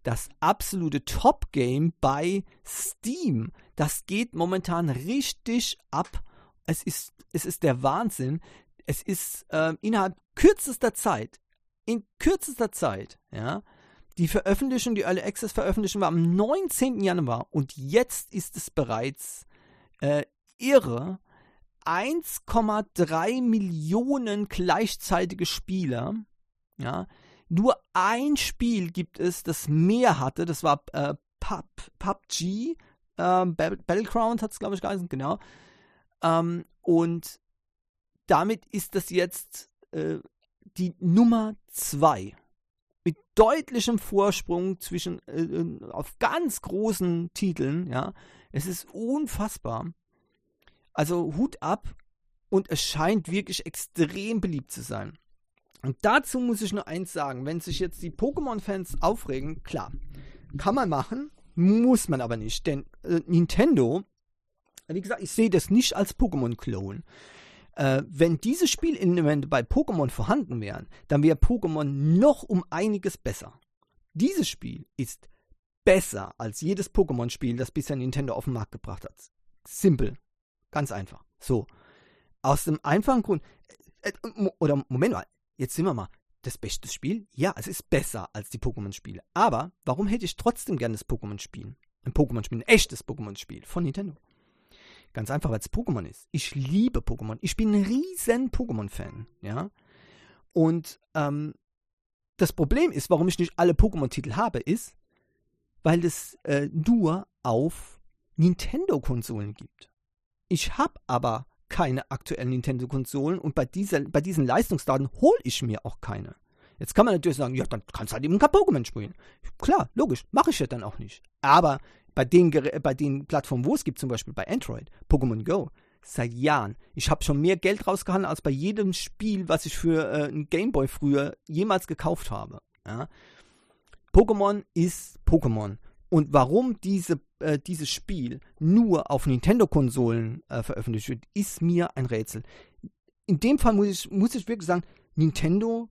das absolute Top-Game bei Steam. Das geht momentan richtig ab. Es ist, es ist der Wahnsinn. Es ist äh, innerhalb kürzester Zeit, in kürzester Zeit, ja, die Veröffentlichung, die Early Access Veröffentlichung war am 19. Januar und jetzt ist es bereits äh, irre, 1,3 Millionen gleichzeitige Spieler. Ja, nur ein Spiel gibt es, das mehr hatte. Das war äh, Pub, PUBG. Äh, Battleground hat es, glaube ich, geheißen, genau. Ähm, und damit ist das jetzt äh, die Nummer 2. Mit deutlichem Vorsprung zwischen äh, äh, auf ganz großen Titeln, ja. Es ist unfassbar. Also Hut ab und es scheint wirklich extrem beliebt zu sein. Und dazu muss ich nur eins sagen, wenn sich jetzt die Pokémon-Fans aufregen, klar, kann man machen, muss man aber nicht, denn äh, Nintendo, wie gesagt, ich sehe das nicht als Pokémon-Klon. Äh, wenn diese Spielelemente bei Pokémon vorhanden wären, dann wäre Pokémon noch um einiges besser. Dieses Spiel ist besser als jedes Pokémon-Spiel, das bisher Nintendo auf den Markt gebracht hat. Simpel. Ganz einfach. So. Aus dem einfachen Grund. Äh, äh oder Moment mal, jetzt sind wir mal. Das beste Spiel? Ja, es ist besser als die Pokémon-Spiele. Aber warum hätte ich trotzdem gerne das Pokémon-Spiel? Ein Pokémon-Spiel, ein echtes Pokémon-Spiel von Nintendo. Ganz einfach, weil es Pokémon ist. Ich liebe Pokémon. Ich bin ein riesen Pokémon-Fan, ja. Und ähm, das Problem ist, warum ich nicht alle Pokémon-Titel habe, ist, weil es äh, nur auf Nintendo-Konsolen gibt. Ich habe aber keine aktuellen Nintendo-Konsolen und bei, dieser, bei diesen Leistungsdaten hole ich mir auch keine. Jetzt kann man natürlich sagen, ja, dann kannst du halt eben kein Pokémon spielen. Klar, logisch, mache ich ja dann auch nicht. Aber bei den, bei den Plattformen, wo es gibt, zum Beispiel bei Android, Pokémon Go, seit Jahren. Ich habe schon mehr Geld rausgehandelt als bei jedem Spiel, was ich für äh, einen Gameboy früher jemals gekauft habe. Ja? Pokémon ist Pokémon. Und warum diese, äh, dieses Spiel nur auf Nintendo-Konsolen äh, veröffentlicht wird, ist mir ein Rätsel. In dem Fall muss ich, muss ich wirklich sagen, Nintendo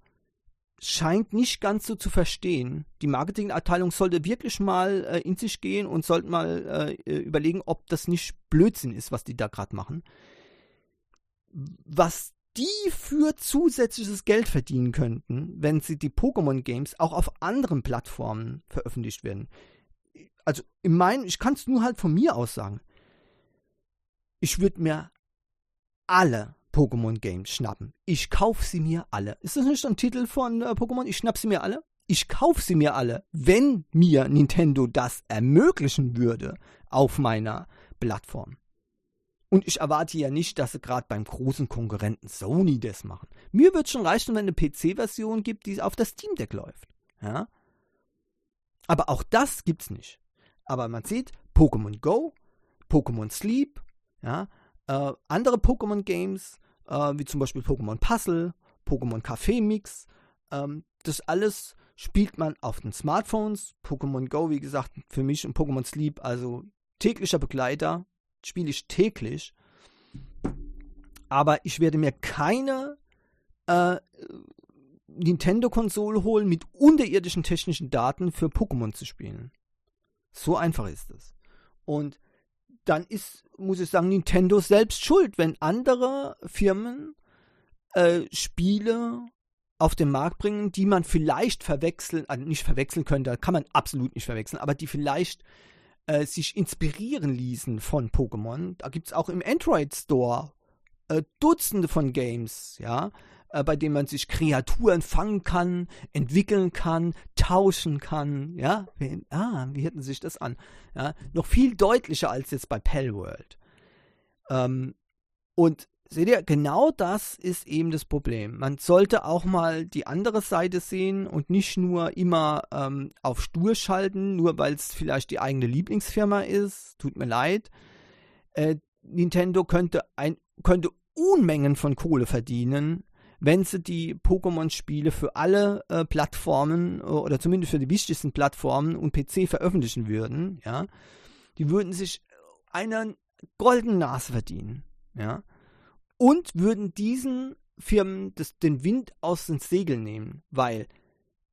scheint nicht ganz so zu verstehen. Die Marketingabteilung sollte wirklich mal äh, in sich gehen und sollte mal äh, überlegen, ob das nicht Blödsinn ist, was die da gerade machen. Was die für zusätzliches Geld verdienen könnten, wenn sie die Pokémon-Games auch auf anderen Plattformen veröffentlicht werden. Also in meinem, ich kann es nur halt von mir aus sagen. Ich würde mir alle Pokémon-Games schnappen. Ich kaufe sie mir alle. Ist das nicht ein Titel von äh, Pokémon? Ich schnapp sie mir alle? Ich kaufe sie mir alle, wenn mir Nintendo das ermöglichen würde auf meiner Plattform. Und ich erwarte ja nicht, dass sie gerade beim großen Konkurrenten Sony das machen. Mir wird schon reichen, wenn eine PC-Version gibt, die auf das Steam Deck läuft. Ja? Aber auch das gibt's nicht. Aber man sieht, Pokémon Go, Pokémon Sleep, ja, äh, andere Pokémon-Games, äh, wie zum Beispiel Pokémon Puzzle, Pokémon Café Mix, ähm, das alles spielt man auf den Smartphones. Pokémon Go, wie gesagt, für mich und Pokémon Sleep, also täglicher Begleiter, spiele ich täglich. Aber ich werde mir keine äh, Nintendo-Konsole holen mit unterirdischen technischen Daten für Pokémon zu spielen. So einfach ist es. Und dann ist, muss ich sagen, Nintendo selbst schuld, wenn andere Firmen äh, Spiele auf den Markt bringen, die man vielleicht verwechseln, also nicht verwechseln könnte, kann man absolut nicht verwechseln, aber die vielleicht äh, sich inspirieren ließen von Pokémon. Da gibt es auch im Android Store äh, Dutzende von Games, ja, äh, bei denen man sich Kreaturen fangen kann, entwickeln kann, tauschen kann, ja. Wie, ah, wie hätten sich das an? Ja, noch viel deutlicher als jetzt bei Palworld. Ähm, und Seht ihr, genau das ist eben das Problem. Man sollte auch mal die andere Seite sehen und nicht nur immer ähm, auf Stur schalten, nur weil es vielleicht die eigene Lieblingsfirma ist. Tut mir leid. Äh, Nintendo könnte, ein, könnte Unmengen von Kohle verdienen, wenn sie die Pokémon-Spiele für alle äh, Plattformen äh, oder zumindest für die wichtigsten Plattformen und PC veröffentlichen würden. Ja, die würden sich eine goldene Nase verdienen. Ja und würden diesen Firmen das, den Wind aus den Segeln nehmen, weil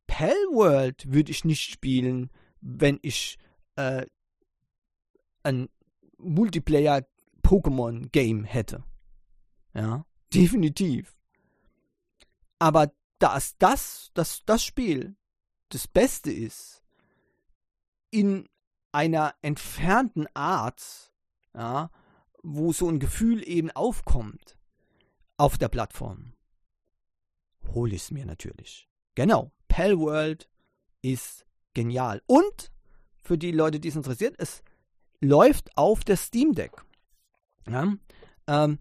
Palworld würde ich nicht spielen, wenn ich äh, ein Multiplayer-Pokémon-Game hätte. Ja, definitiv. Aber dass das, dass das Spiel das Beste ist, in einer entfernten Art, ja, wo so ein Gefühl eben aufkommt, auf der Plattform. Hol ich es mir natürlich. Genau, Palworld ist genial. Und für die Leute, die es interessiert, es läuft auf der Steam Deck. Ja, ähm,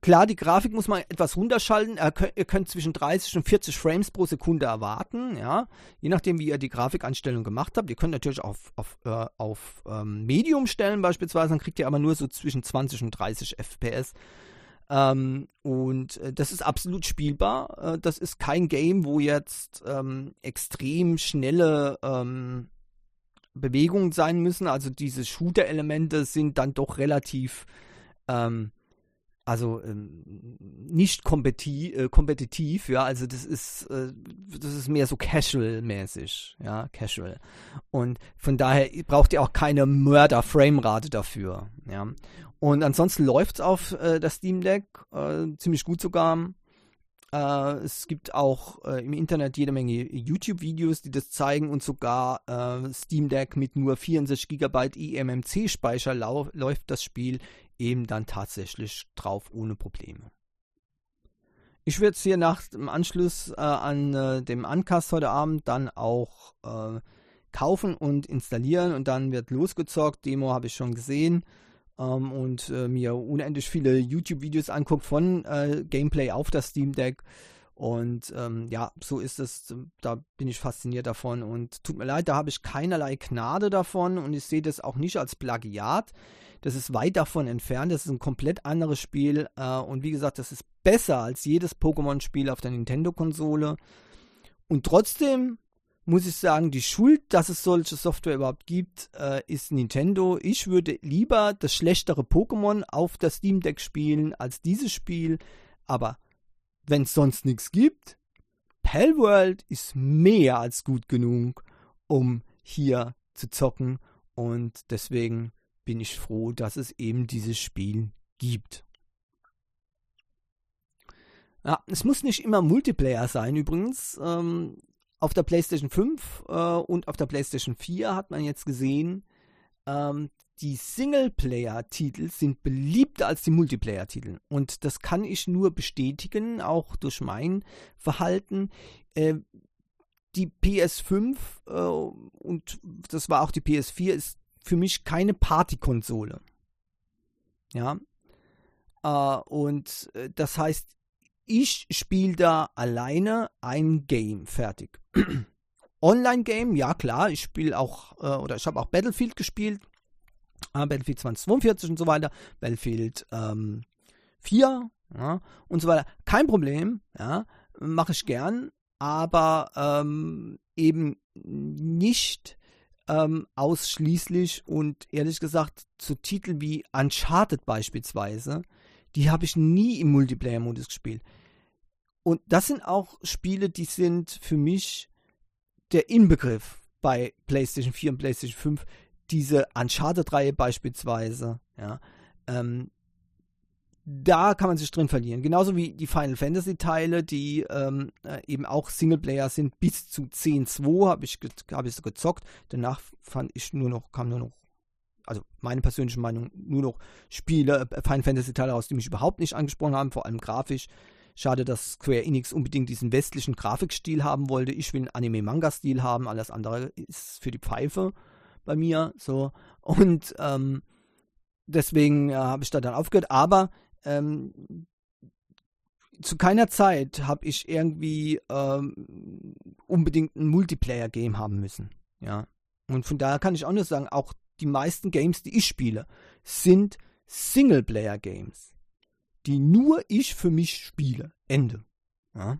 klar, die Grafik muss man etwas runterschalten. Ihr könnt zwischen 30 und 40 Frames pro Sekunde erwarten. Ja, je nachdem, wie ihr die Grafikeinstellung gemacht habt. Ihr könnt natürlich auf, auf, äh, auf ähm, Medium stellen beispielsweise. Dann kriegt ihr aber nur so zwischen 20 und 30 FPS. Ähm, und äh, das ist absolut spielbar. Äh, das ist kein Game, wo jetzt ähm, extrem schnelle ähm, Bewegungen sein müssen. Also diese Shooter-Elemente sind dann doch relativ, ähm, also ähm, nicht kompeti äh, kompetitiv. Ja, also das ist, äh, das ist mehr so casual-mäßig. Ja, casual. Und von daher braucht ihr auch keine Mörder-Framerate dafür. Ja. Und ansonsten läuft es auf äh, das Steam Deck äh, ziemlich gut sogar. Äh, es gibt auch äh, im Internet jede Menge YouTube-Videos, die das zeigen und sogar Steam Deck mit nur 64 GB eMMC-Speicher läuft das Spiel eben dann tatsächlich drauf ohne Probleme. Ich werde es hier nach dem Anschluss äh, an dem Uncast heute Abend dann auch kaufen und installieren und dann wird losgezockt. Demo habe ich schon gesehen ähm, und äh, mir unendlich viele YouTube-Videos anguckt von äh, Gameplay auf das Steam Deck. Und ähm, ja, so ist es. Da bin ich fasziniert davon. Und tut mir leid, da habe ich keinerlei Gnade davon. Und ich sehe das auch nicht als Plagiat. Das ist weit davon entfernt. Das ist ein komplett anderes Spiel. Äh, und wie gesagt, das ist besser als jedes Pokémon-Spiel auf der Nintendo-Konsole. Und trotzdem muss ich sagen, die Schuld, dass es solche Software überhaupt gibt, äh, ist Nintendo. Ich würde lieber das schlechtere Pokémon auf der Steam Deck spielen als dieses Spiel. Aber wenn es sonst nichts gibt, Palworld ist mehr als gut genug, um hier zu zocken. Und deswegen bin ich froh, dass es eben dieses Spiel gibt. Ja, es muss nicht immer Multiplayer sein übrigens. Ähm, auf der PlayStation 5 äh, und auf der PlayStation 4 hat man jetzt gesehen, ähm, die Singleplayer-Titel sind beliebter als die Multiplayer-Titel. Und das kann ich nur bestätigen, auch durch mein Verhalten. Äh, die PS5 äh, und das war auch die PS4 ist für mich keine Partykonsole. Ja. Äh, und äh, das heißt, ich spiele da alleine ein Game fertig. [CLEARS THROAT] Online-Game, ja klar, ich spiele auch, äh, oder ich habe auch Battlefield gespielt, äh, Battlefield 2042 und so weiter, Battlefield ähm, 4 ja, und so weiter. Kein Problem, ja, mache ich gern, aber ähm, eben nicht ähm, ausschließlich und ehrlich gesagt zu Titeln wie Uncharted beispielsweise, die habe ich nie im Multiplayer-Modus gespielt. Und das sind auch Spiele, die sind für mich der Inbegriff bei PlayStation 4 und PlayStation 5. Diese Uncharted-Reihe beispielsweise, ja, ähm, da kann man sich drin verlieren. Genauso wie die Final Fantasy Teile, die ähm, äh, eben auch Singleplayer sind. Bis zu 10.2 habe ich, hab ich so gezockt. Danach fand ich nur noch, kam nur noch also meine persönliche Meinung, nur noch Spiele, äh, Final Fantasy Teile aus, die mich überhaupt nicht angesprochen haben, vor allem grafisch. Schade, dass Square Enix unbedingt diesen westlichen Grafikstil haben wollte. Ich will einen Anime-Manga-Stil haben, alles andere ist für die Pfeife bei mir. So. Und ähm, deswegen äh, habe ich da dann aufgehört. Aber ähm, zu keiner Zeit habe ich irgendwie ähm, unbedingt ein Multiplayer-Game haben müssen. Ja. Und von daher kann ich auch nur sagen, auch die meisten Games, die ich spiele, sind Singleplayer-Games, die nur ich für mich spiele. Ende. Ja.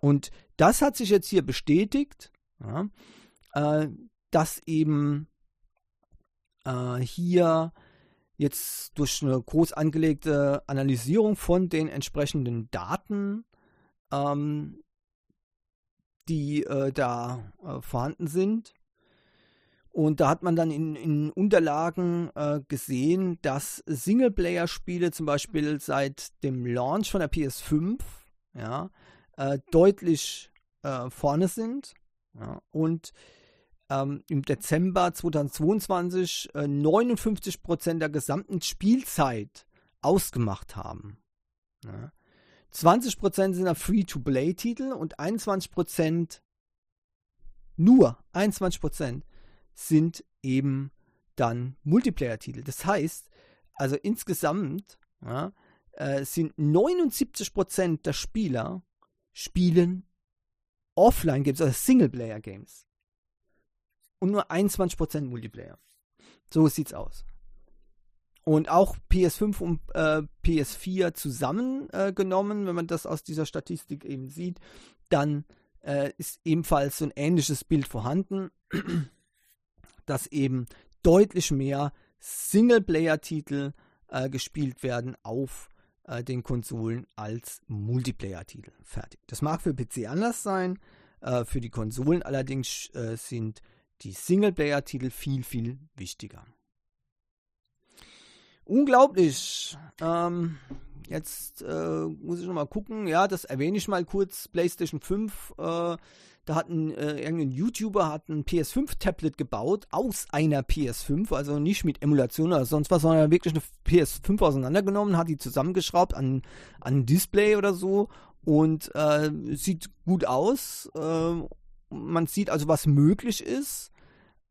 Und das hat sich jetzt hier bestätigt, ja, äh, dass eben äh, hier jetzt durch eine groß angelegte Analysierung von den entsprechenden Daten, ähm, die äh, da äh, vorhanden sind, und da hat man dann in, in Unterlagen äh, gesehen, dass Singleplayer-Spiele zum Beispiel seit dem Launch von der PS5 ja, äh, deutlich äh, vorne sind. Ja, und ähm, im Dezember 2022 äh, 59% der gesamten Spielzeit ausgemacht haben. Ja. 20% sind Free-to-Play-Titel und 21% nur 21% sind eben dann Multiplayer-Titel. Das heißt, also insgesamt ja, äh, sind 79% der Spieler spielen Offline-Games, also Singleplayer-Games. Und nur 21% Multiplayer. So sieht's aus. Und auch PS5 und äh, PS4 zusammengenommen, äh, wenn man das aus dieser Statistik eben sieht, dann äh, ist ebenfalls so ein ähnliches Bild vorhanden [CLEARS THROAT] dass eben deutlich mehr Singleplayer-Titel äh, gespielt werden auf äh, den Konsolen als Multiplayer-Titel. Fertig. Das mag für PC anders sein. Äh, für die Konsolen allerdings sind die Singleplayer-Titel viel, viel wichtiger. Unglaublich. Ähm, jetzt äh, muss ich nochmal gucken. Ja, das erwähne ich mal kurz. PlayStation 5 äh, da hat ein, äh, irgendein YouTuber hat ein PS5-Tablet gebaut aus einer PS5, also nicht mit Emulation oder sonst was, sondern wirklich eine PS5 auseinandergenommen, hat die zusammengeschraubt an, an ein Display oder so und äh, sieht gut aus. Äh, man sieht also, was möglich ist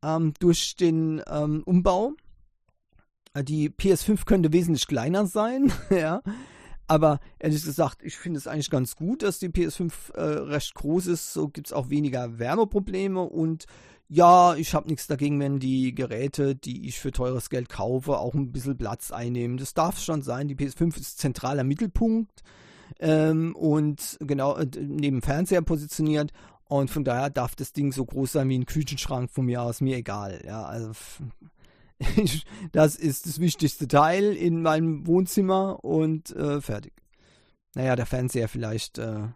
ähm, durch den ähm, Umbau. Äh, die PS5 könnte wesentlich kleiner sein, [LAUGHS] ja. Aber ehrlich gesagt, ich finde es eigentlich ganz gut, dass die PS5 äh, recht groß ist. So gibt es auch weniger Wärmeprobleme und ja, ich habe nichts dagegen, wenn die Geräte, die ich für teures Geld kaufe, auch ein bisschen Platz einnehmen. Das darf schon sein. Die PS5 ist zentraler Mittelpunkt ähm, und genau äh, neben Fernseher positioniert. Und von daher darf das Ding so groß sein wie ein Küchenschrank von mir aus, mir egal. Ja, also [LAUGHS] das ist das wichtigste Teil in meinem Wohnzimmer und äh, fertig. Naja, der Fernseher vielleicht, äh,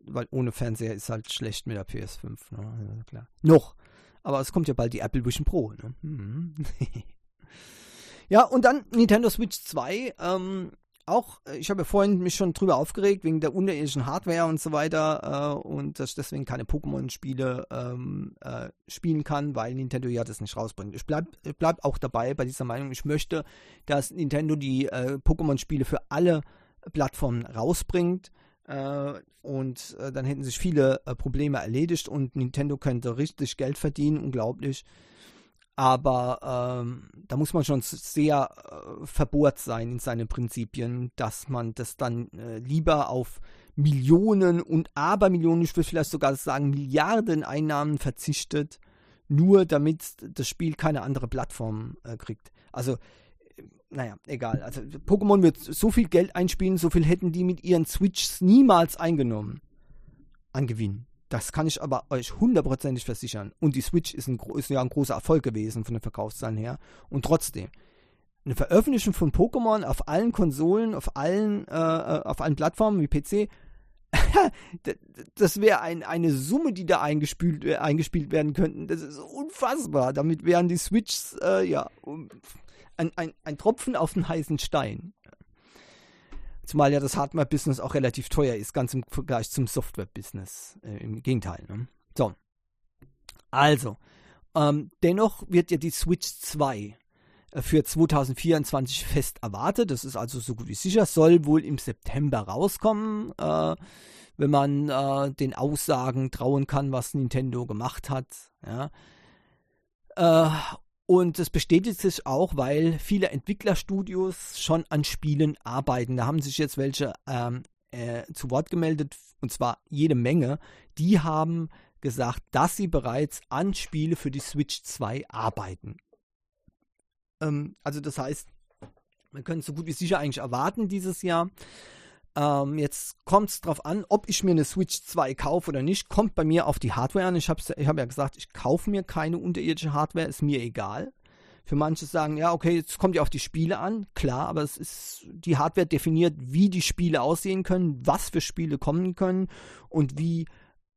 weil ohne Fernseher ist halt schlecht mit der PS5, ne? Ja, klar. Noch. Aber es kommt ja bald die Apple Vision Pro, ne? Mhm. [LAUGHS] ja, und dann Nintendo Switch 2. Ähm, auch, äh, ich habe ja vorhin mich schon drüber aufgeregt, wegen der unterirdischen Hardware und so weiter äh, und dass ich deswegen keine Pokémon-Spiele ähm, äh, spielen kann, weil Nintendo ja das nicht rausbringt. Ich bleibe bleib auch dabei bei dieser Meinung. Ich möchte, dass Nintendo die äh, Pokémon-Spiele für alle Plattformen rausbringt. Äh, und äh, dann hätten sich viele Probleme erledigt und Nintendo könnte richtig Geld verdienen, unglaublich. Aber ähm, da muss man schon sehr äh, verbohrt sein in seinen Prinzipien, dass man das dann äh, lieber auf Millionen und Abermillionen, ich würde vielleicht sogar sagen Milliarden Einnahmen verzichtet, nur damit das Spiel keine andere Plattform äh, kriegt. Also, äh, naja, egal. Also Pokémon wird so viel Geld einspielen, so viel hätten die mit ihren Switches niemals eingenommen an Gewinn. Das kann ich aber euch hundertprozentig versichern. Und die Switch ist, ein, ist ja ein großer Erfolg gewesen von den Verkaufszahlen her. Und trotzdem, eine Veröffentlichung von Pokémon auf allen Konsolen, auf allen, äh, äh auf allen Plattformen wie PC, [LAUGHS] das wäre ein, eine Summe, die da eingespielt, äh, eingespielt werden könnten. Das ist unfassbar. Damit wären die Switches äh, ja ein, ein, ein Tropfen auf den heißen Stein. Zumal ja das Hardware-Business auch relativ teuer ist, ganz im Vergleich zum Software-Business. Äh, Im Gegenteil. Ne? So. Also, ähm, dennoch wird ja die Switch 2 äh, für 2024 fest erwartet. Das ist also so gut wie sicher. Soll wohl im September rauskommen, äh, wenn man äh, den Aussagen trauen kann, was Nintendo gemacht hat. Ja. Äh, und das bestätigt sich auch, weil viele Entwicklerstudios schon an Spielen arbeiten. Da haben sich jetzt welche ähm, äh, zu Wort gemeldet, und zwar jede Menge. Die haben gesagt, dass sie bereits an Spiele für die Switch 2 arbeiten. Ähm, also das heißt, wir können es so gut wie sicher eigentlich erwarten dieses Jahr. Ähm, jetzt kommt es darauf an, ob ich mir eine Switch 2 kaufe oder nicht. Kommt bei mir auf die Hardware an. Ich habe ich hab ja gesagt, ich kaufe mir keine unterirdische Hardware, ist mir egal. Für manche sagen, ja, okay, jetzt kommt ja auf die Spiele an. Klar, aber es ist, die Hardware definiert, wie die Spiele aussehen können, was für Spiele kommen können und wie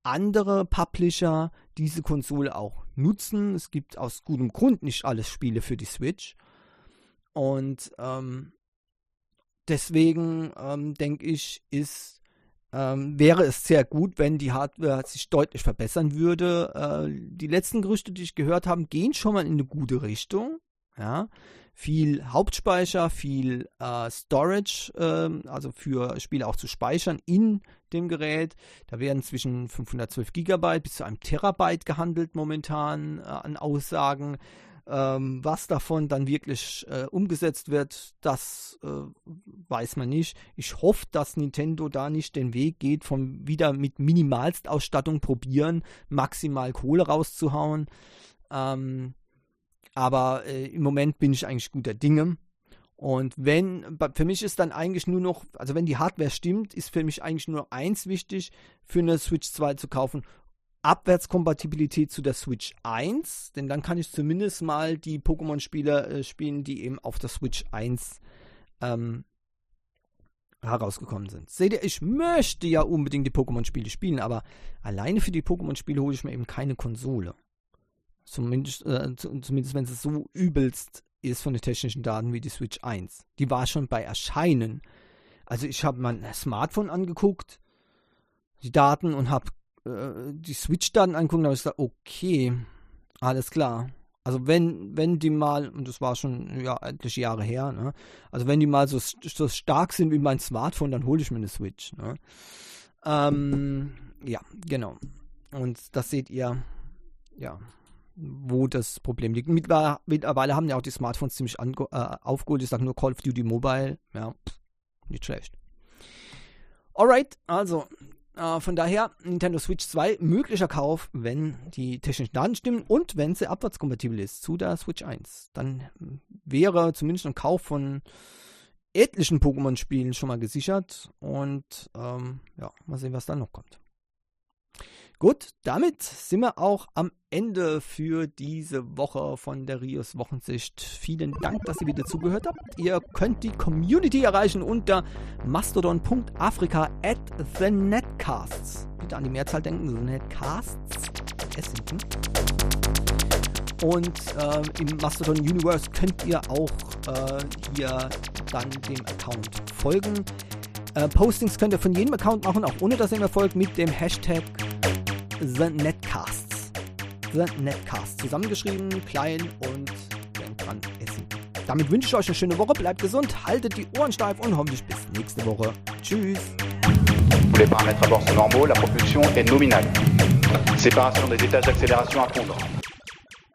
andere Publisher diese Konsole auch nutzen. Es gibt aus gutem Grund nicht alles Spiele für die Switch. Und ähm, deswegen ähm, denke ich, ist, ähm, wäre es sehr gut, wenn die Hardware sich deutlich verbessern würde. Äh, die letzten Gerüchte, die ich gehört habe, gehen schon mal in eine gute Richtung. Ja, viel Hauptspeicher, viel äh, Storage, äh, also für Spiele auch zu speichern in dem Gerät. Da werden zwischen 512 Gigabyte bis zu einem Terabyte gehandelt momentan äh, an Aussagen. Ähm, was davon dann wirklich äh, umgesetzt wird, das äh, weiß man nicht. Ich hoffe, dass Nintendo da nicht den Weg geht, von wieder mit Minimalstausstattung probieren, maximal Kohle rauszuhauen. Ähm, aber äh, im Moment bin ich eigentlich guter Dinge. Und wenn, für mich ist dann eigentlich nur noch, also wenn die Hardware stimmt, ist für mich eigentlich nur eins wichtig, für eine Switch 2 zu kaufen. Abwärtskompatibilität zu der Switch 1, denn dann kann ich zumindest mal die Pokémon-Spiele äh, spielen, die eben auf der Switch 1 ähm, herausgekommen sind. Seht ihr, ich möchte ja unbedingt die Pokémon-Spiele spielen, aber alleine für die Pokémon-Spiele hole ich mir eben keine Konsole. Zumindest, äh, zumindest wenn es so übelst ist von den technischen Daten wie die Switch 1. Die war schon bei Erscheinen. Also ich habe mein Smartphone angeguckt, die Daten und habe äh, die Switch-Daten angucken, da habe ich gesagt, okay, alles klar. Also wenn, wenn die mal, und das war schon ja, etliche Jahre her, ne? also wenn die mal so, so stark sind wie mein Smartphone, dann hole ich mir eine Switch. Ne? Ähm, ja, genau. Und das seht ihr, ja, wo das Problem liegt. Mittlerweile haben ja auch die Smartphones ziemlich äh, aufgeholt. Ich sage nur Call of Duty Mobile. Ja, nicht schlecht. Alright, also äh, von daher, Nintendo Switch 2, möglicher Kauf, wenn die technischen Daten stimmen und wenn sie abwärtskompatibel ist zu der Switch 1. Dann wäre zumindest ein Kauf von etlichen Pokémon-Spielen schon mal gesichert. Und ähm, ja, mal sehen, was dann noch kommt. Gut, damit sind wir auch am Ende für diese Woche von der Rios Wochensicht. Vielen Dank, dass ihr wieder zugehört habt. Ihr könnt die Community erreichen unter mastodon.afrika at the netcasts. Bitte an die Mehrzahl denken, the netcasts. Essenden. Und äh, im Mastodon Universe könnt ihr auch äh, hier dann dem Account folgen. Äh, Postings könnt ihr von jedem Account machen, auch ohne dass ihr mir folgt, mit dem Hashtag TheNetcasts. TheNetcasts. Zusammengeschrieben, klein und denkt dran, essen. Damit wünsche ich euch eine schöne Woche, bleibt gesund, haltet die Ohren steif und hoffentlich bis nächste Woche. Tschüss. Les paramètres à bord sont normaux, la propulsion est nominale. Séparation des étages d'accélération à fondre.